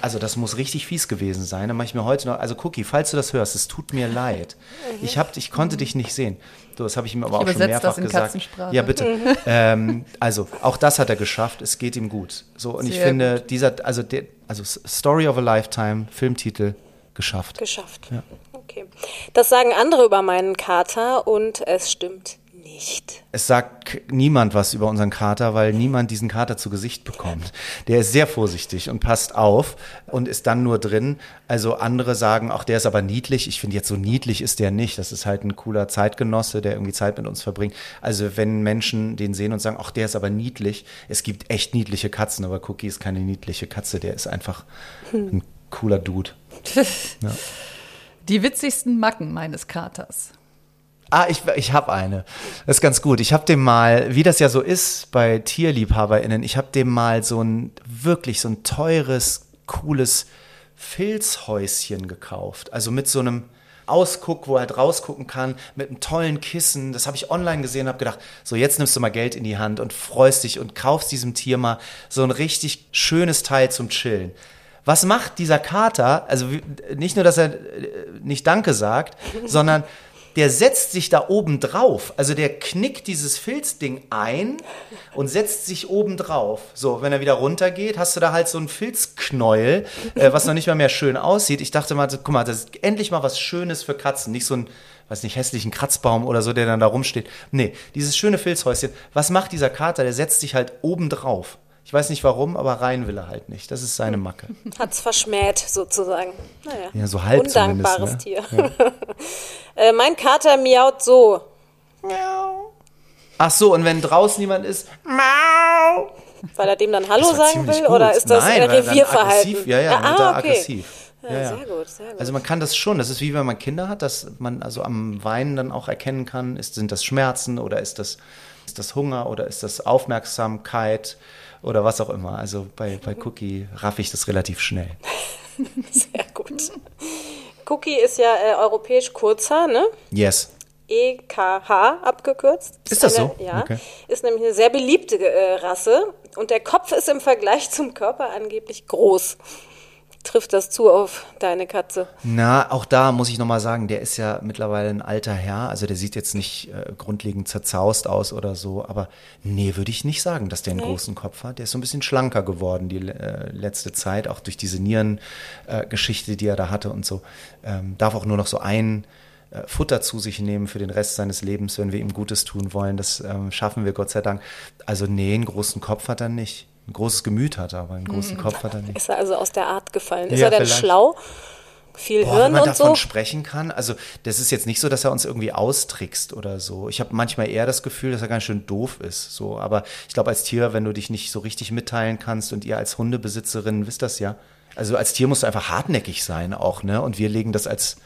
Also das muss richtig fies gewesen sein. Dann mache ich mir heute noch, also Cookie, falls du das hörst, es tut mir leid. Ich, hab, ich konnte dich nicht sehen. So, das habe ich ihm aber auch schon mehrfach das in gesagt. Ja, bitte. ähm, also auch das hat er geschafft. Es geht ihm gut. So und ich Sehr finde dieser, also der, also Story of a Lifetime, Filmtitel geschafft. Geschafft. Okay. Das sagen andere über meinen Kater und es stimmt nicht. Es sagt niemand was über unseren Kater, weil niemand diesen Kater zu Gesicht bekommt. Der ist sehr vorsichtig und passt auf und ist dann nur drin. Also andere sagen, auch der ist aber niedlich. Ich finde jetzt so niedlich ist der nicht. Das ist halt ein cooler Zeitgenosse, der irgendwie Zeit mit uns verbringt. Also wenn Menschen den sehen und sagen, ach, der ist aber niedlich. Es gibt echt niedliche Katzen, aber Cookie ist keine niedliche Katze. Der ist einfach ein cooler Dude. die witzigsten Macken meines Katers. Ah, ich, ich habe eine. Das ist ganz gut. Ich habe dem mal, wie das ja so ist bei TierliebhaberInnen, ich habe dem mal so ein wirklich so ein teures, cooles Filzhäuschen gekauft. Also mit so einem Ausguck, wo er halt rausgucken kann, mit einem tollen Kissen. Das habe ich online gesehen und habe gedacht, so jetzt nimmst du mal Geld in die Hand und freust dich und kaufst diesem Tier mal so ein richtig schönes Teil zum Chillen. Was macht dieser Kater? Also nicht nur, dass er äh, nicht Danke sagt, sondern der setzt sich da oben drauf. Also der knickt dieses Filzding ein und setzt sich oben drauf. So, wenn er wieder runtergeht, hast du da halt so ein Filzknäuel, äh, was noch nicht mal mehr schön aussieht. Ich dachte mal, guck mal, das ist endlich mal was Schönes für Katzen. Nicht so ein, weiß nicht, hässlichen Kratzbaum oder so, der dann da rumsteht. Nee, dieses schöne Filzhäuschen. Was macht dieser Kater? Der setzt sich halt oben drauf. Ich weiß nicht warum, aber rein will er halt nicht. Das ist seine Macke. Hat's verschmäht sozusagen. Naja. Ja, so halb Undankbares ne? Tier. äh, mein Kater miaut so. Ach so, und wenn draußen jemand ist, Weil er dem dann Hallo sagen will? gut. Oder ist das Nein, äh, weil dann Revierverhalten? aggressiv, ja, ja, ah, er okay. aggressiv. Ja, Ja, ja. Sehr gut, sehr gut. Also man kann das schon, das ist wie wenn man Kinder hat, dass man also am Weinen dann auch erkennen kann, ist, sind das Schmerzen oder ist das, ist das Hunger oder ist das Aufmerksamkeit oder was auch immer. Also bei, bei Cookie raff ich das relativ schnell. sehr gut. Cookie ist ja äh, europäisch Kurzhaar, ne? Yes. EKH abgekürzt. Ist das eine, so? Ja. Okay. Ist nämlich eine sehr beliebte äh, Rasse und der Kopf ist im Vergleich zum Körper angeblich groß. Trifft das zu auf deine Katze? Na, auch da muss ich nochmal sagen, der ist ja mittlerweile ein alter Herr, also der sieht jetzt nicht äh, grundlegend zerzaust aus oder so, aber nee, würde ich nicht sagen, dass der einen großen Kopf hat. Der ist so ein bisschen schlanker geworden die äh, letzte Zeit, auch durch diese Nierengeschichte, äh, Geschichte, die er da hatte und so. Ähm, darf auch nur noch so ein äh, Futter zu sich nehmen für den Rest seines Lebens, wenn wir ihm Gutes tun wollen. Das ähm, schaffen wir Gott sei Dank. Also nee, einen großen Kopf hat er nicht. Ein großes Gemüt hat er, aber einen großen Kopf hat er nicht. Ist er also aus der Art gefallen? Ist Ja, er denn vielleicht. schlau? Viel Boah, wenn Hirn man und davon so? sprechen kann, also das ist jetzt nicht so, dass er uns irgendwie austrickst oder so. Ich habe manchmal eher das Gefühl, dass er ganz schön doof ist. So, aber ich glaube, als Tier, wenn du dich nicht so richtig mitteilen kannst und ihr als Hundebesitzerin wisst das ja. Also als Tier musst du einfach hartnäckig sein auch, ne? Und wir legen das als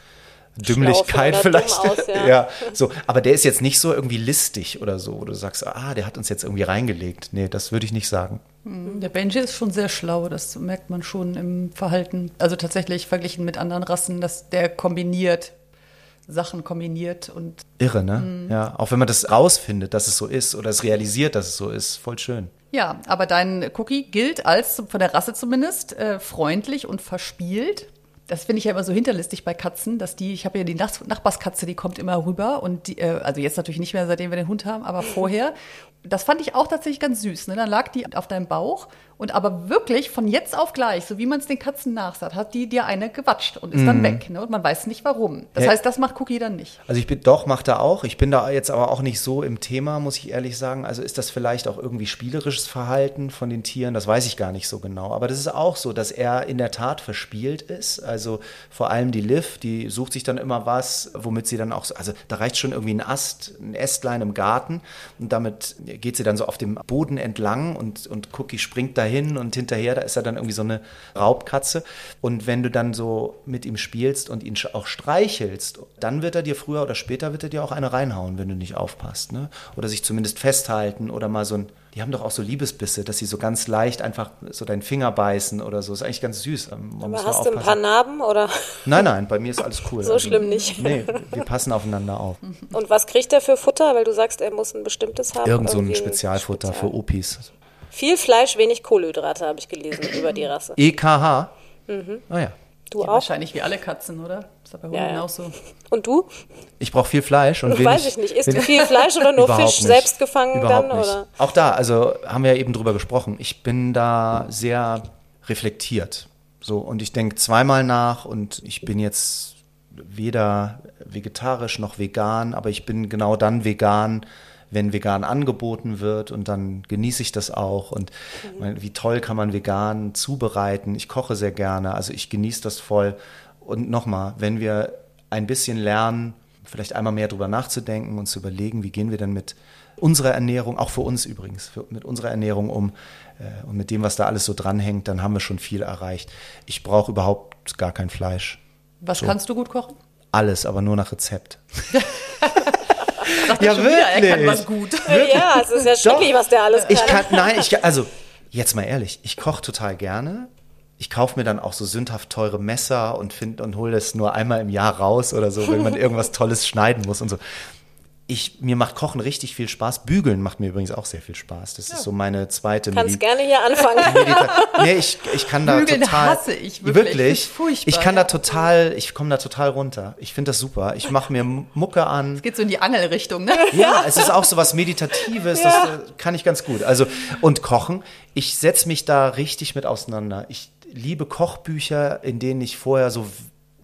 Dümmlichkeit dumm vielleicht. aus, ja. ja, so. Aber der ist jetzt nicht so irgendwie listig oder so, wo du sagst, ah, der hat uns jetzt irgendwie reingelegt. Nee, das würde ich nicht sagen. Der Benji ist schon sehr schlau, das merkt man schon im Verhalten. Also tatsächlich verglichen mit anderen Rassen, dass der kombiniert, Sachen kombiniert und Irre, ne? Ja, auch wenn man das rausfindet, dass es so ist oder es realisiert, dass es so ist, voll schön. ja, aber dein Cookie gilt als, von der Rasse zumindest, äh, freundlich und verspielt. Das finde ich ja immer so hinterlistig bei Katzen, dass die, ich habe ja die Nach Nachbarskatze, die kommt immer rüber und die, äh, also jetzt natürlich nicht mehr, seitdem wir den Hund haben, aber vorher. Das fand ich auch tatsächlich ganz süß. Ne? Dann lag die auf deinem Bauch und aber wirklich von jetzt auf gleich, so wie man es den Katzen nachsagt, hat die dir eine gewatscht und ist dann weg. Ne? Und man weiß nicht warum. Das Ja. heißt, das macht Cookie dann nicht. Also ich bin doch, macht er auch. Ich bin da jetzt aber auch nicht so im Thema, muss ich ehrlich sagen. Also ist das vielleicht auch irgendwie spielerisches Verhalten von den Tieren? Das weiß ich gar nicht so genau. Aber das ist auch so, dass er in der Tat verspielt ist. Also vor allem die Liv, die sucht sich dann immer was, womit sie dann auch so, also da reicht schon irgendwie ein Ast, ein Ästlein im Garten und damit geht sie dann so auf dem Boden entlang und, und Cookie springt dahin und hinterher, da ist er dann irgendwie so eine Raubkatze. Und wenn du dann so mit ihm spielst und ihn auch streichelst, dann wird er dir früher oder später wird er dir auch eine reinhauen, wenn du nicht aufpasst. Ne? Oder sich zumindest festhalten oder mal so ein, die haben doch auch so Liebesbisse, dass sie so ganz leicht einfach so deinen Finger beißen oder so. Ist eigentlich ganz süß. Ähm, Man Aber hast du ein paar. Narben oder? Nein, nein, bei mir ist alles cool. So schlimm nicht. Nee, wir passen aufeinander auf. Und was kriegt er für Futter? Weil du sagst, er muss ein bestimmtes haben. Irgend so ein Spezialfutter Spezial- für Opis. Viel Fleisch, wenig Kohlenhydrate, habe ich gelesen über die Rasse. EKH? Ah ja. Du Ja, auch? wahrscheinlich wie alle Katzen, oder? Ist ja bei Hunden Ja, ja. auch so. Und du? Ich brauche viel Fleisch und wenig. Weiß ich nicht. Isst du viel Fleisch oder nur Fisch nicht. selbst gefangen Überhaupt dann? nicht. Oder? Auch da, also haben wir ja eben drüber gesprochen. Ich bin da sehr reflektiert. So, und ich denke zweimal nach und ich bin jetzt weder vegetarisch noch vegan, aber ich bin genau dann vegan, wenn vegan angeboten wird und dann genieße ich das auch und mein, wie toll kann man vegan zubereiten. Ich koche sehr gerne, also ich genieße das voll. Und nochmal, wenn wir ein bisschen lernen, vielleicht einmal mehr drüber nachzudenken und zu überlegen, wie gehen wir denn mit unserer Ernährung, auch für uns übrigens, für, mit unserer Ernährung um äh, und mit dem, was da alles so dranhängt, dann haben wir schon viel erreicht. Ich brauche überhaupt gar kein Fleisch. Was kannst du gut kochen? Alles, aber nur nach Rezept. Sagt Ja, schon wieder, er kann wirklich. was gut. Ja, es ist ja schrecklich, was der alles kann. Ich kann, nein, ich, also, jetzt mal ehrlich, ich koche total gerne. Ich kaufe mir dann auch so sündhaft teure Messer und find, und hole es nur einmal im Jahr raus oder so, wenn man irgendwas Tolles schneiden muss und so. Ich, mir macht Kochen richtig viel Spaß. Bügeln macht mir übrigens auch sehr viel Spaß. Das ist so meine zweite Kannst Medi- gerne hier anfangen. Medita nee, ich, ich kann da Bügeln total. hasse ich wirklich. Wirklich. ich kann ja. da total, ich komme da total runter. Ich finde das super. Ich mache mir Mucke an. Geht so in die Angelrichtung, ne? Ja, es ist auch so was Meditatives, das äh, kann ich ganz gut. Also, und Kochen, ich setze mich da richtig mit auseinander. Ich liebe Kochbücher, in denen ich vorher so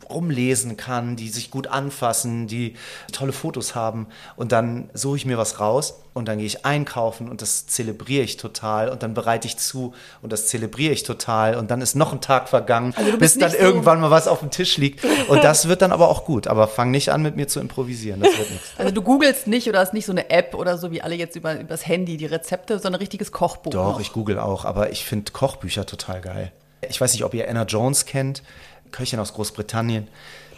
rumlesen kann, die sich gut anfassen, die tolle Fotos haben und dann suche ich mir was raus und dann gehe ich einkaufen und das zelebriere ich total und dann bereite ich zu und das zelebriere ich total und dann ist noch ein Tag vergangen, Also bis dann so- irgendwann mal was auf dem Tisch liegt und das wird dann aber auch gut, aber fang nicht an mit mir zu improvisieren, das wird nichts. Also du googelst nicht oder hast nicht so eine App oder so wie alle jetzt über übers Handy die Rezepte, sondern ein richtiges Kochbuch. Doch, noch. ich google auch, aber ich finde Kochbücher total geil. Ich weiß nicht, ob ihr Anna Jones kennt, Köchin aus Großbritannien.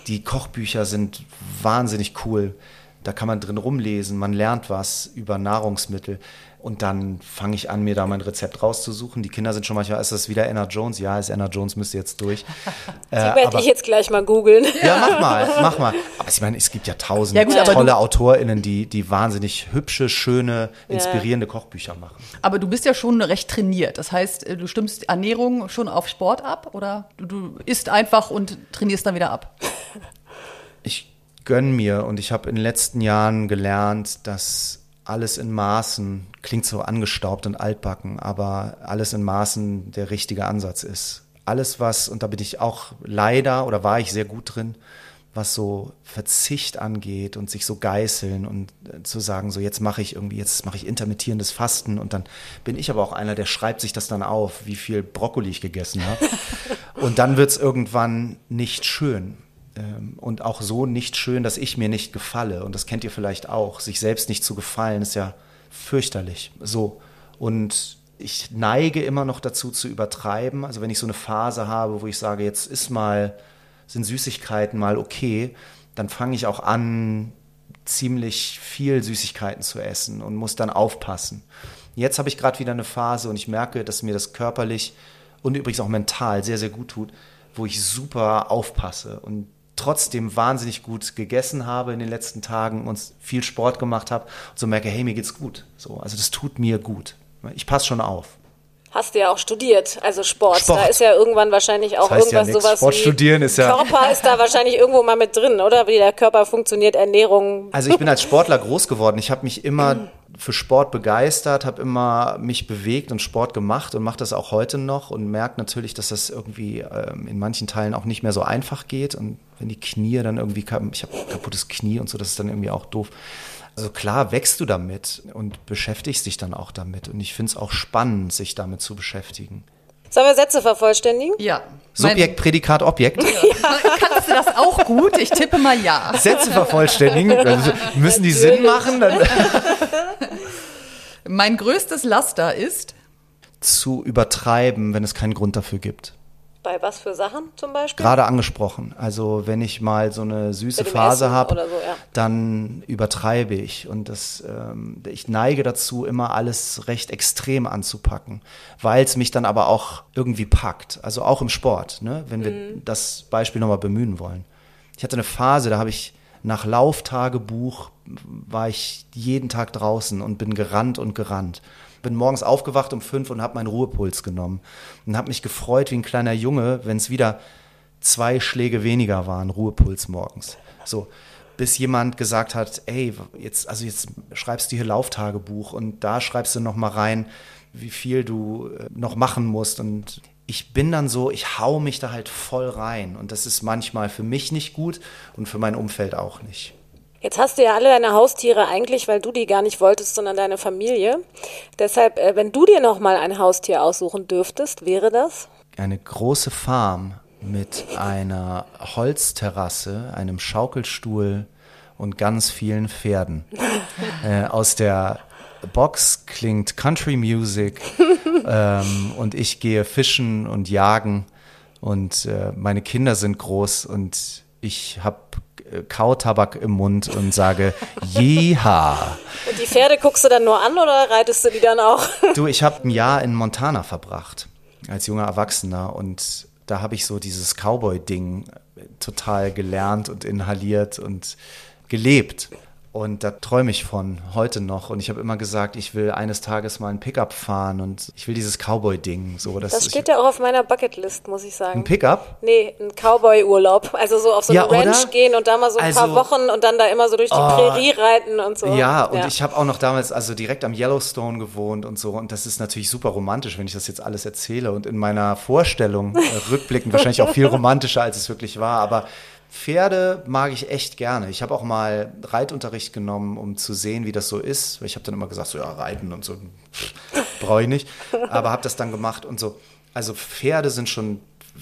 Die Kochbücher sind wahnsinnig cool. Da kann man drin rumlesen, man lernt was über Nahrungsmittel. Und dann fange ich an, mir da mein Rezept rauszusuchen. Die Kinder sind schon manchmal, ist das wieder Anna Jones? Ja, ist Anna Jones, müsste jetzt durch. Die werde ich jetzt gleich mal googeln. Ja, mach mal, mach mal. Aber ich meine, es gibt ja tausend Ja gut, tolle AutorInnen, die, die wahnsinnig hübsche, schöne, inspirierende Kochbücher machen. Aber du bist ja schon recht trainiert. Das heißt, äh, du stimmst Ernährung schon auf Sport ab oder du, du isst einfach und trainierst dann wieder ab? ich gönn mir und ich habe in den letzten Jahren gelernt, dass alles in Maßen, klingt so angestaubt und altbacken, aber alles in Maßen der richtige Ansatz ist. Alles was, und da bin ich auch leider oder war ich sehr gut drin, was so Verzicht angeht und sich so geißeln und äh, zu sagen, so jetzt mache ich irgendwie, jetzt mache ich intermittierendes Fasten und dann bin ich aber auch einer, der schreibt sich das dann auf, wie viel Brokkoli ich gegessen habe. und dann wird's irgendwann nicht schön. Ähm, Und auch so nicht schön, dass ich mir nicht gefalle. Und das kennt ihr vielleicht auch. Sich selbst nicht zu gefallen, ist ja fürchterlich. So. Und ich neige immer noch dazu zu übertreiben. Also wenn ich so eine Phase habe, wo ich sage, jetzt ist mal, sind Süßigkeiten mal okay, dann fange ich auch an, ziemlich viel Süßigkeiten zu essen und muss dann aufpassen. Jetzt habe ich gerade wieder eine Phase und ich merke, dass mir das körperlich und übrigens auch mental sehr, sehr gut tut, wo ich super aufpasse und trotzdem wahnsinnig gut gegessen habe in den letzten Tagen und viel Sport gemacht habe so merke, hey, mir geht's gut. So, also das tut mir gut. Ich passe schon auf. Hast du ja auch studiert, also Sport. Sport. Da ist ja irgendwann wahrscheinlich auch Das heißt ja irgendwas nix. sowas Sport studieren ist ja- Körper ist da wahrscheinlich irgendwo mal mit drin, oder? Wie der Körper funktioniert, Ernährung. Also ich bin als Sportler groß geworden. Ich habe mich immer für Sport begeistert, habe immer mich bewegt und Sport gemacht und mache das auch heute noch und merke natürlich, dass das irgendwie ähm, in manchen Teilen auch nicht mehr so einfach geht und wenn die Knie dann irgendwie, ich habe kaputtes Knie und so, das ist dann irgendwie auch doof. Also klar wächst du damit und beschäftigst dich dann auch damit und ich finde es auch spannend, sich damit zu beschäftigen. Sollen wir Sätze vervollständigen? Ja. Subjekt, Prädikat, Objekt. Kannst du das auch gut? Ich tippe mal ja. Sätze vervollständigen. Also müssen die Sinn machen? Dann Mein größtes Laster ist, zu übertreiben, wenn es keinen Grund dafür gibt. Bei was für Sachen zum Beispiel? Gerade angesprochen. Also wenn ich mal so eine süße Phase habe, so, ja. dann übertreibe ich. Und das, ähm, ich neige dazu, immer alles recht extrem anzupacken, weil es mich dann aber auch irgendwie packt. Also auch im Sport, ne? wenn wir Mhm. das Beispiel nochmal bemühen wollen. Ich hatte eine Phase, da habe ich nach Lauftagebuch war ich jeden Tag draußen und bin gerannt und gerannt. Bin morgens aufgewacht um fünf und habe meinen Ruhepuls genommen und habe mich gefreut wie ein kleiner Junge, wenn es wieder zwei Schläge weniger waren, Ruhepuls morgens. So, bis jemand gesagt hat, ey, jetzt, also jetzt schreibst du hier Lauftagebuch und da schreibst du noch mal rein, wie viel du äh, noch machen musst und ich bin dann so, ich hau mich da halt voll rein und das ist manchmal für mich nicht gut und für mein Umfeld auch nicht. Jetzt hast du ja alle deine Haustiere eigentlich, weil du die gar nicht wolltest, sondern deine Familie. Deshalb, äh, wenn du dir noch mal ein Haustier aussuchen dürftest, wäre das? Eine große Farm mit einer Holzterrasse, einem Schaukelstuhl und ganz vielen Pferden. äh, aus der Box klingt Country Music ähm, und ich gehe fischen und jagen und äh, meine Kinder sind groß und ich habe Kautabak im Mund und sage Jeha. Und die Pferde guckst du dann nur an oder reitest du die dann auch? Du, ich habe ein Jahr in Montana verbracht als junger Erwachsener und da habe ich so dieses Cowboy-Ding total gelernt und inhaliert und gelebt. Und da träume ich von heute noch. Und ich habe immer gesagt, ich will eines Tages mal ein Pickup fahren und ich will dieses Cowboy-Ding. So, Das steht ja auch auf meiner Bucketlist, muss ich sagen. ein Pickup? Nee, ein Cowboy-Urlaub. Also so auf so eine Ja, oder? Ranch gehen und da mal so ein paar Also- Wochen und dann da immer so durch die Prärie reiten und so. Ja, und ich habe auch noch damals also direkt am Yellowstone gewohnt und so. Und das ist natürlich super romantisch, wenn ich das jetzt alles erzähle. Und in meiner Vorstellung, äh, rückblickend, wahrscheinlich auch viel romantischer, als es wirklich war. Aber Pferde mag ich echt gerne. Ich habe auch mal Reitunterricht genommen, um zu sehen, wie das so ist. Weil Ich habe dann immer gesagt, so ja, reiten und so brauche ich nicht. Aber habe das dann gemacht und so. Also Pferde sind schon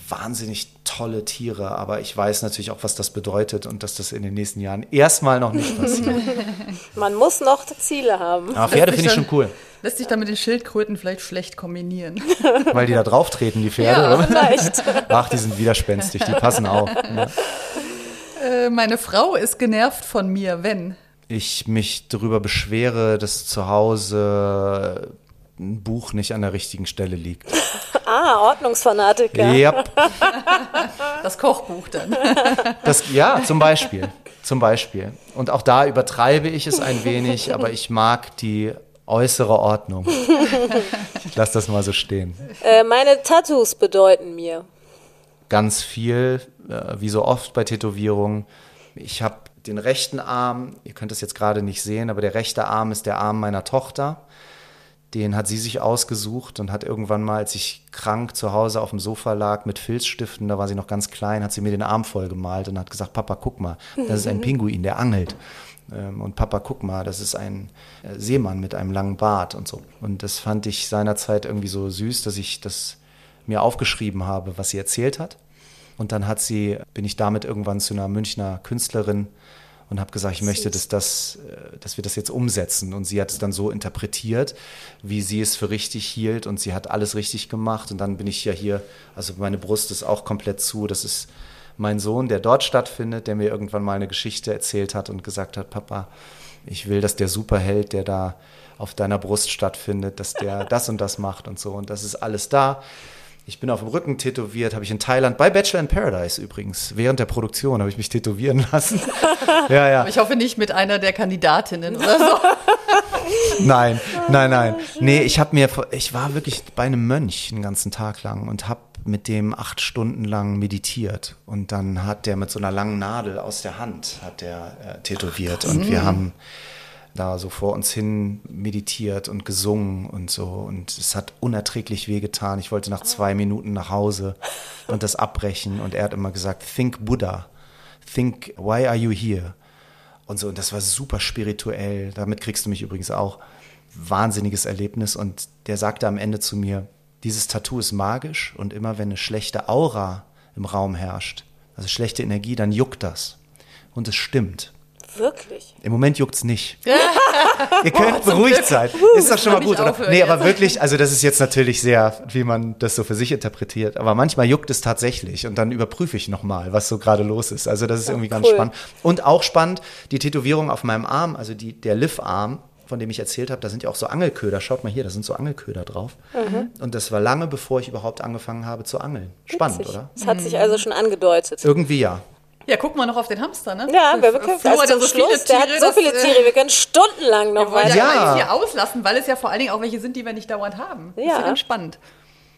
wahnsinnig tolle Tiere, aber ich weiß natürlich auch, was das bedeutet und dass das in den nächsten Jahren erstmal noch nicht passiert. Man muss noch Ziele haben. Aber Pferde Lässt finde ich sich schon cool, Lässt sich dann mit den Schildkröten vielleicht schlecht kombinieren. weil die da drauf treten, die Pferde. Ja. oder? Vielleicht. Ach, die sind widerspenstig, die passen auf. Ja. Äh, meine Frau ist genervt von mir, wenn. Ich mich darüber beschwere, dass zu Hause ein Buch nicht an der richtigen Stelle liegt. Ah, Ordnungsfanatiker. Ja, Das Kochbuch dann. das, ja, zum Beispiel. Zum Beispiel. Und auch da übertreibe ich es ein wenig, aber ich mag die äußere Ordnung. Ich lasse das mal so stehen. Äh, meine Tattoos bedeuten mir. Ganz viel, äh, wie so oft bei Tätowierungen. Ich habe den rechten Arm, ihr könnt es jetzt gerade nicht sehen, aber der rechte Arm ist der Arm meiner Tochter. Den hat sie sich ausgesucht und hat irgendwann mal, als ich krank zu Hause auf dem Sofa lag mit Filzstiften, da war sie noch ganz klein, hat sie mir den Arm voll gemalt und hat gesagt, Papa, guck mal, das ist ein Pinguin, der angelt. Ähm, Und Papa, guck mal, das ist ein äh, Seemann mit einem langen Bart und so. Und das fand ich seinerzeit irgendwie so süß, dass ich das mir aufgeschrieben habe, was sie erzählt hat. Und dann hat sie, bin ich damit irgendwann zu einer Münchner Künstlerin und habe gesagt, ich möchte, dass, das, äh, dass wir das jetzt umsetzen. Und sie hat es dann so interpretiert, wie sie es für richtig hielt. Und sie hat alles richtig gemacht. Und dann bin ich ja hier, also meine Brust ist auch komplett zu. Das ist mein Sohn, der dort stattfindet, der mir irgendwann mal eine Geschichte erzählt hat und gesagt hat, Papa, ich will, dass der Superheld, der da auf deiner Brust stattfindet, dass der das und das macht und so. Und das ist alles da. Ich bin auf dem Rücken tätowiert, habe ich in Thailand, bei Bachelor in Paradise übrigens, während der Produktion habe ich mich tätowieren lassen. ja, ja. Ich hoffe nicht mit einer der Kandidatinnen oder so. Nein, nein, nein. Nee, ich habe mir, ich war wirklich bei einem Mönch einen ganzen Tag lang und habe mit dem acht Stunden lang meditiert. Und dann hat der mit so einer langen Nadel aus der Hand, hat der äh, tätowiert. Und wir haben da so vor uns hin meditiert und gesungen und so. Und es hat unerträglich wehgetan. Ich wollte nach zwei Minuten nach Hause und das abbrechen. Und er hat immer gesagt, think Buddha. Think, why are you here? Und so, und das war super spirituell. Damit kriegst du mich übrigens auch. Wahnsinniges Erlebnis. Und der sagte am Ende zu mir, dieses Tattoo ist magisch und immer wenn eine schlechte Aura im Raum herrscht, also schlechte Energie, dann juckt das. Und es stimmt. Wirklich? Im Moment juckt's nicht. Ihr könnt beruhigt sein. Ist doch schon mal gut, oder? aufhören Nee, aber wirklich, also das ist jetzt natürlich sehr, wie man das so für sich interpretiert. Aber manchmal juckt es tatsächlich und dann überprüfe ich nochmal, was so gerade los ist. Also das ist irgendwie ganz cool. spannend. Und auch spannend, die Tätowierung auf meinem Arm, also die, der Liv-Arm, von dem ich erzählt habe, da sind ja auch so Angelköder. Schaut mal hier, da sind so Angelköder drauf. Mhm. Und das war lange, bevor ich überhaupt angefangen habe zu angeln. Spannend, Witzig. oder? Das hat sich also schon angedeutet. Irgendwie ja. Ja, gucken wir noch auf den Hamster, ne? Ja, wir können Flo also so viele Schluss, der hat Tiere, so viele äh, Tiere, wir können stundenlang noch weiter. ja, hier auslassen, weil es ja vor allen Dingen auch welche sind, die wir nicht dauernd haben. Das Ja. ist ja ganz spannend.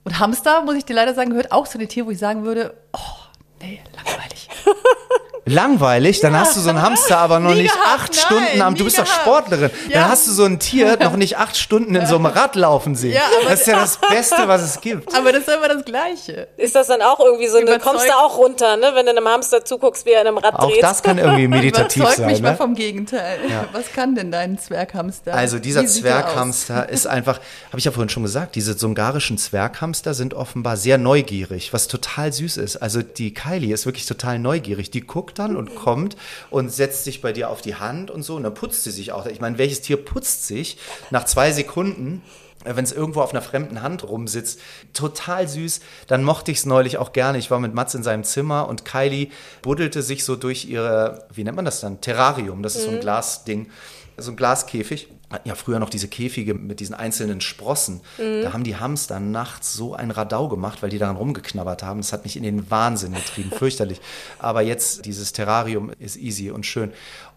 Und Hamster, muss ich dir leider sagen, gehört auch zu den Tieren, wo ich sagen würde, oh, nee, langweilig. Langweilig, dann hast du so einen Hamster aber noch Nie nicht gehabt, acht nein, Stunden am, du bist doch. Sportlerin, Ja. dann hast du so ein Tier noch nicht acht Stunden in so einem Rad laufen sehen. Ja, aber- das ist ja das Beste, was es gibt. Aber das ist immer das Gleiche. Ist das dann auch irgendwie so, eine, Überzeugt- kommst du auch runter, ne? wenn du einem Hamster zuguckst, wie er in einem Rad Auch dreht? das kann irgendwie meditativ Überzeug sein. mich mal Ne? vom Gegenteil. Was kann denn dein Zwerghamster? Also dieser? Zwerghamster ist einfach, habe ich ja vorhin schon gesagt, diese sungarischen Zwerghamster sind offenbar sehr neugierig, was total süß ist. Also die Kylie ist wirklich total neugierig. Die guckt dann und kommt und setzt sich bei dir auf die Hand und so und dann putzt sie sich auch. Ich meine, welches Tier putzt sich nach zwei Sekunden? wenn es irgendwo auf einer fremden Hand rumsitzt, total süß. Dann mochte ich es neulich auch gerne. Ich war mit Mats in seinem Zimmer und Kylie buddelte sich so durch ihre, wie nennt man das dann? Terrarium, das ist so ein Glasding, so ein Glaskäfig. Hatten ja früher noch diese Käfige mit diesen einzelnen Sprossen. Da haben die Hamster nachts so ein Radau gemacht, weil die daran rumgeknabbert haben. Das hat mich in den Wahnsinn getrieben, fürchterlich. Aber jetzt dieses Terrarium ist easy und schön.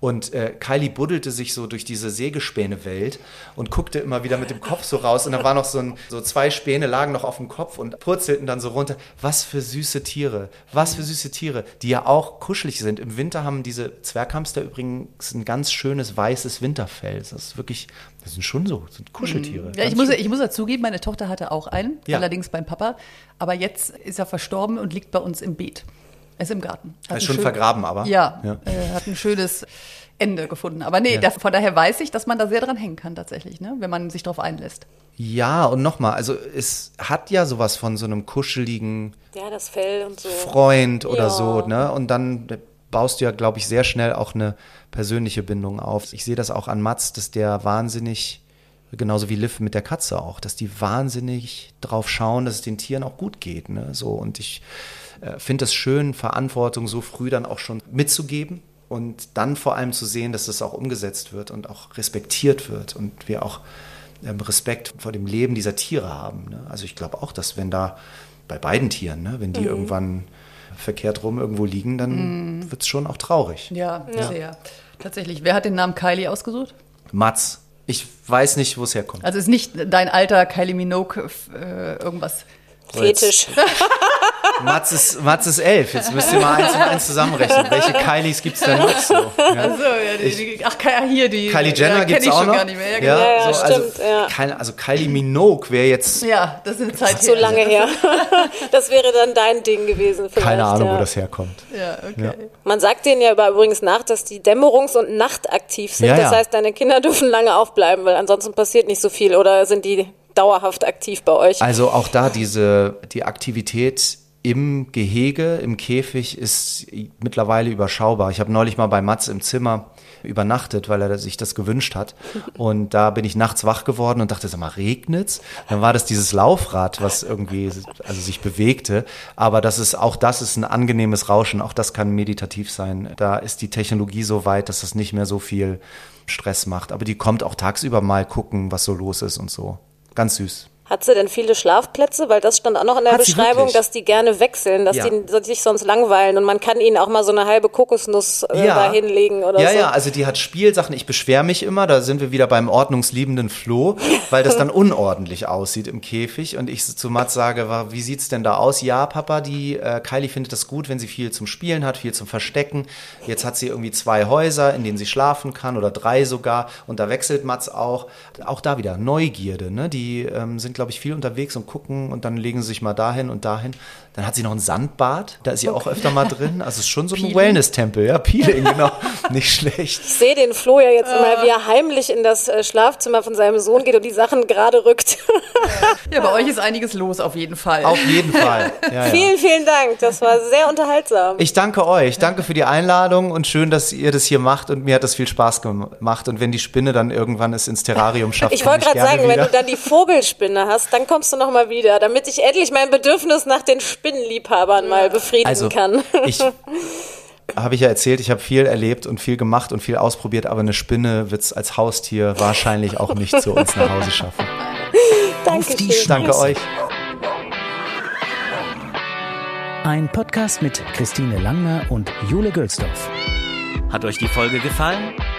Und äh, Kylie buddelte sich so durch diese Sägespäne-Welt und guckte immer wieder mit dem Kopf so raus. Und da war noch so, ein, so zwei Späne lagen noch auf dem Kopf und purzelten dann so runter. Was für süße Tiere, was für süße Tiere, die ja auch kuschelig sind. Im Winter haben diese Zwerghamster übrigens ein ganz schönes weißes Winterfell. Das ist wirklich, das sind schon so, das sind Kuscheltiere. Ja, ich muss, schön. ich muss dazugeben, meine Tochter hatte auch einen, Ja. allerdings beim Papa. Aber jetzt ist er verstorben und liegt bei uns im Beet. Er ist im Garten. Hat Er ist schon schön- vergraben, aber. Ja, Ja. Äh, hat ein schönes Ende gefunden. Aber nee, da, von daher weiß ich, dass man da sehr dran hängen kann tatsächlich, ne? wenn man sich darauf einlässt. Ja, und nochmal, also es hat ja sowas von so einem kuscheligen Ja, das Fell und so. Freund oder Ja. so, ne? Und dann baust du ja, glaube ich, sehr schnell auch eine persönliche Bindung auf. Ich sehe das auch an Mats, dass der wahnsinnig, genauso wie Liv mit der Katze auch, dass die wahnsinnig drauf schauen, dass es den Tieren auch gut geht, ne? So, und ich äh, finde es schön, Verantwortung so früh dann auch schon mitzugeben und dann vor allem zu sehen, dass das auch umgesetzt wird und auch respektiert wird und wir auch ähm, Respekt vor dem Leben dieser Tiere haben. Ne? Also ich glaube auch, dass wenn da bei beiden Tieren, ne, wenn die irgendwann verkehrt rum irgendwo liegen, dann wird es schon auch traurig. Ja, sehr. Tatsächlich. Wer hat den Namen Kylie ausgesucht? Mats, ich weiß nicht, wo es herkommt. Also ist nicht dein alter Kylie Minogue äh, irgendwas. Fetisch. Mats ist, Mats ist elf. Jetzt müsst ihr mal eins und eins zusammenrechnen. Welche Kylies gibt es denn noch so? Ja. Achso, ja, die, die, ach, hier die. Kylie Jenner ja, gibt kenn es ich auch schon noch. gar nicht mehr. Ja, ja, genau. Ja, ja, so, also, stimmt, ja. Keine, also Kylie Minogue wäre jetzt ja, das ist eine Zeit So lange her. Das wäre dann dein Ding gewesen. Keine Ahnung, ja. wo das herkommt. Ja, okay. Man sagt denen ja aber übrigens nach, dass die dämmerungs- und nachtaktiv sind. Ja, Das heißt, deine Kinder dürfen lange aufbleiben, weil ansonsten passiert nicht so viel. Oder sind die dauerhaft aktiv bei euch? Also auch da diese, die Aktivität im Gehege, im Käfig ist mittlerweile überschaubar. Ich habe neulich mal bei Mats im Zimmer übernachtet, weil er sich das gewünscht hat. Und da bin ich nachts wach geworden und dachte, sag mal, regnet's? Dann war das dieses Laufrad, was irgendwie also sich bewegte. Aber das ist, auch das ist ein angenehmes Rauschen. Auch das kann meditativ sein. Da ist die Technologie so weit, dass das nicht mehr so viel Stress macht. Aber die kommt auch tagsüber mal gucken, was so los ist und so. Ganz süß. Hat sie denn viele Schlafplätze? Weil das stand auch noch in der Hat Beschreibung, dass die gerne wechseln, dass Ja. die sich sonst langweilen und man kann ihnen auch mal so eine halbe Kokosnuss äh, da hinlegen oder ja, so. Ja, also die hat Spielsachen. Ich beschwere mich immer, da sind wir wieder beim ordnungsliebenden Flo, weil das dann unordentlich aussieht im Käfig. Und ich zu Mats sage, wie sieht's denn da aus? Ja, Papa, die äh, Kylie findet das gut, wenn sie viel zum Spielen hat, viel zum Verstecken. Jetzt hat sie irgendwie zwei Häuser, in denen sie schlafen kann oder drei sogar. Und da wechselt Mats auch. Auch da wieder Neugierde. Ne? Die ähm, sind, glaube ich, viel unterwegs und gucken und dann legen sie sich mal dahin und dahin. Dann hat sie noch ein Sandbad, da ist sie auch öfter mal drin. Also es ist schon so ein Wellness-Tempel, ja, Peeling, genau. Nicht schlecht. Ich sehe den Flo ja jetzt immer, wie er heimlich in das äh, Schlafzimmer von seinem Sohn geht und die Sachen gerade rückt. Ja, bei euch ist einiges los auf jeden Fall. Auf jeden Fall. Ja, ja. vielen, vielen Dank. Das war sehr unterhaltsam. Ich danke euch, danke für die Einladung und schön, dass ihr das hier macht und mir hat das viel Spaß gemacht. Und wenn die Spinne dann irgendwann es ins Terrarium schafft, Ich wollte gerade sagen, wenn wieder. du dann die Vogelspinne hast, dann kommst du noch mal wieder, damit ich endlich mein Bedürfnis nach den Spinnenliebhabern mal befriedigen also kann. ich habe ich ja erzählt, ich habe viel erlebt und viel gemacht und viel ausprobiert, aber eine Spinne wird es als Haustier wahrscheinlich auch nicht zu uns nach Hause schaffen. Dankeschön. Danke euch. Ein Podcast mit Christine Langner und Jule Gülsdorf. Hat euch die Folge gefallen?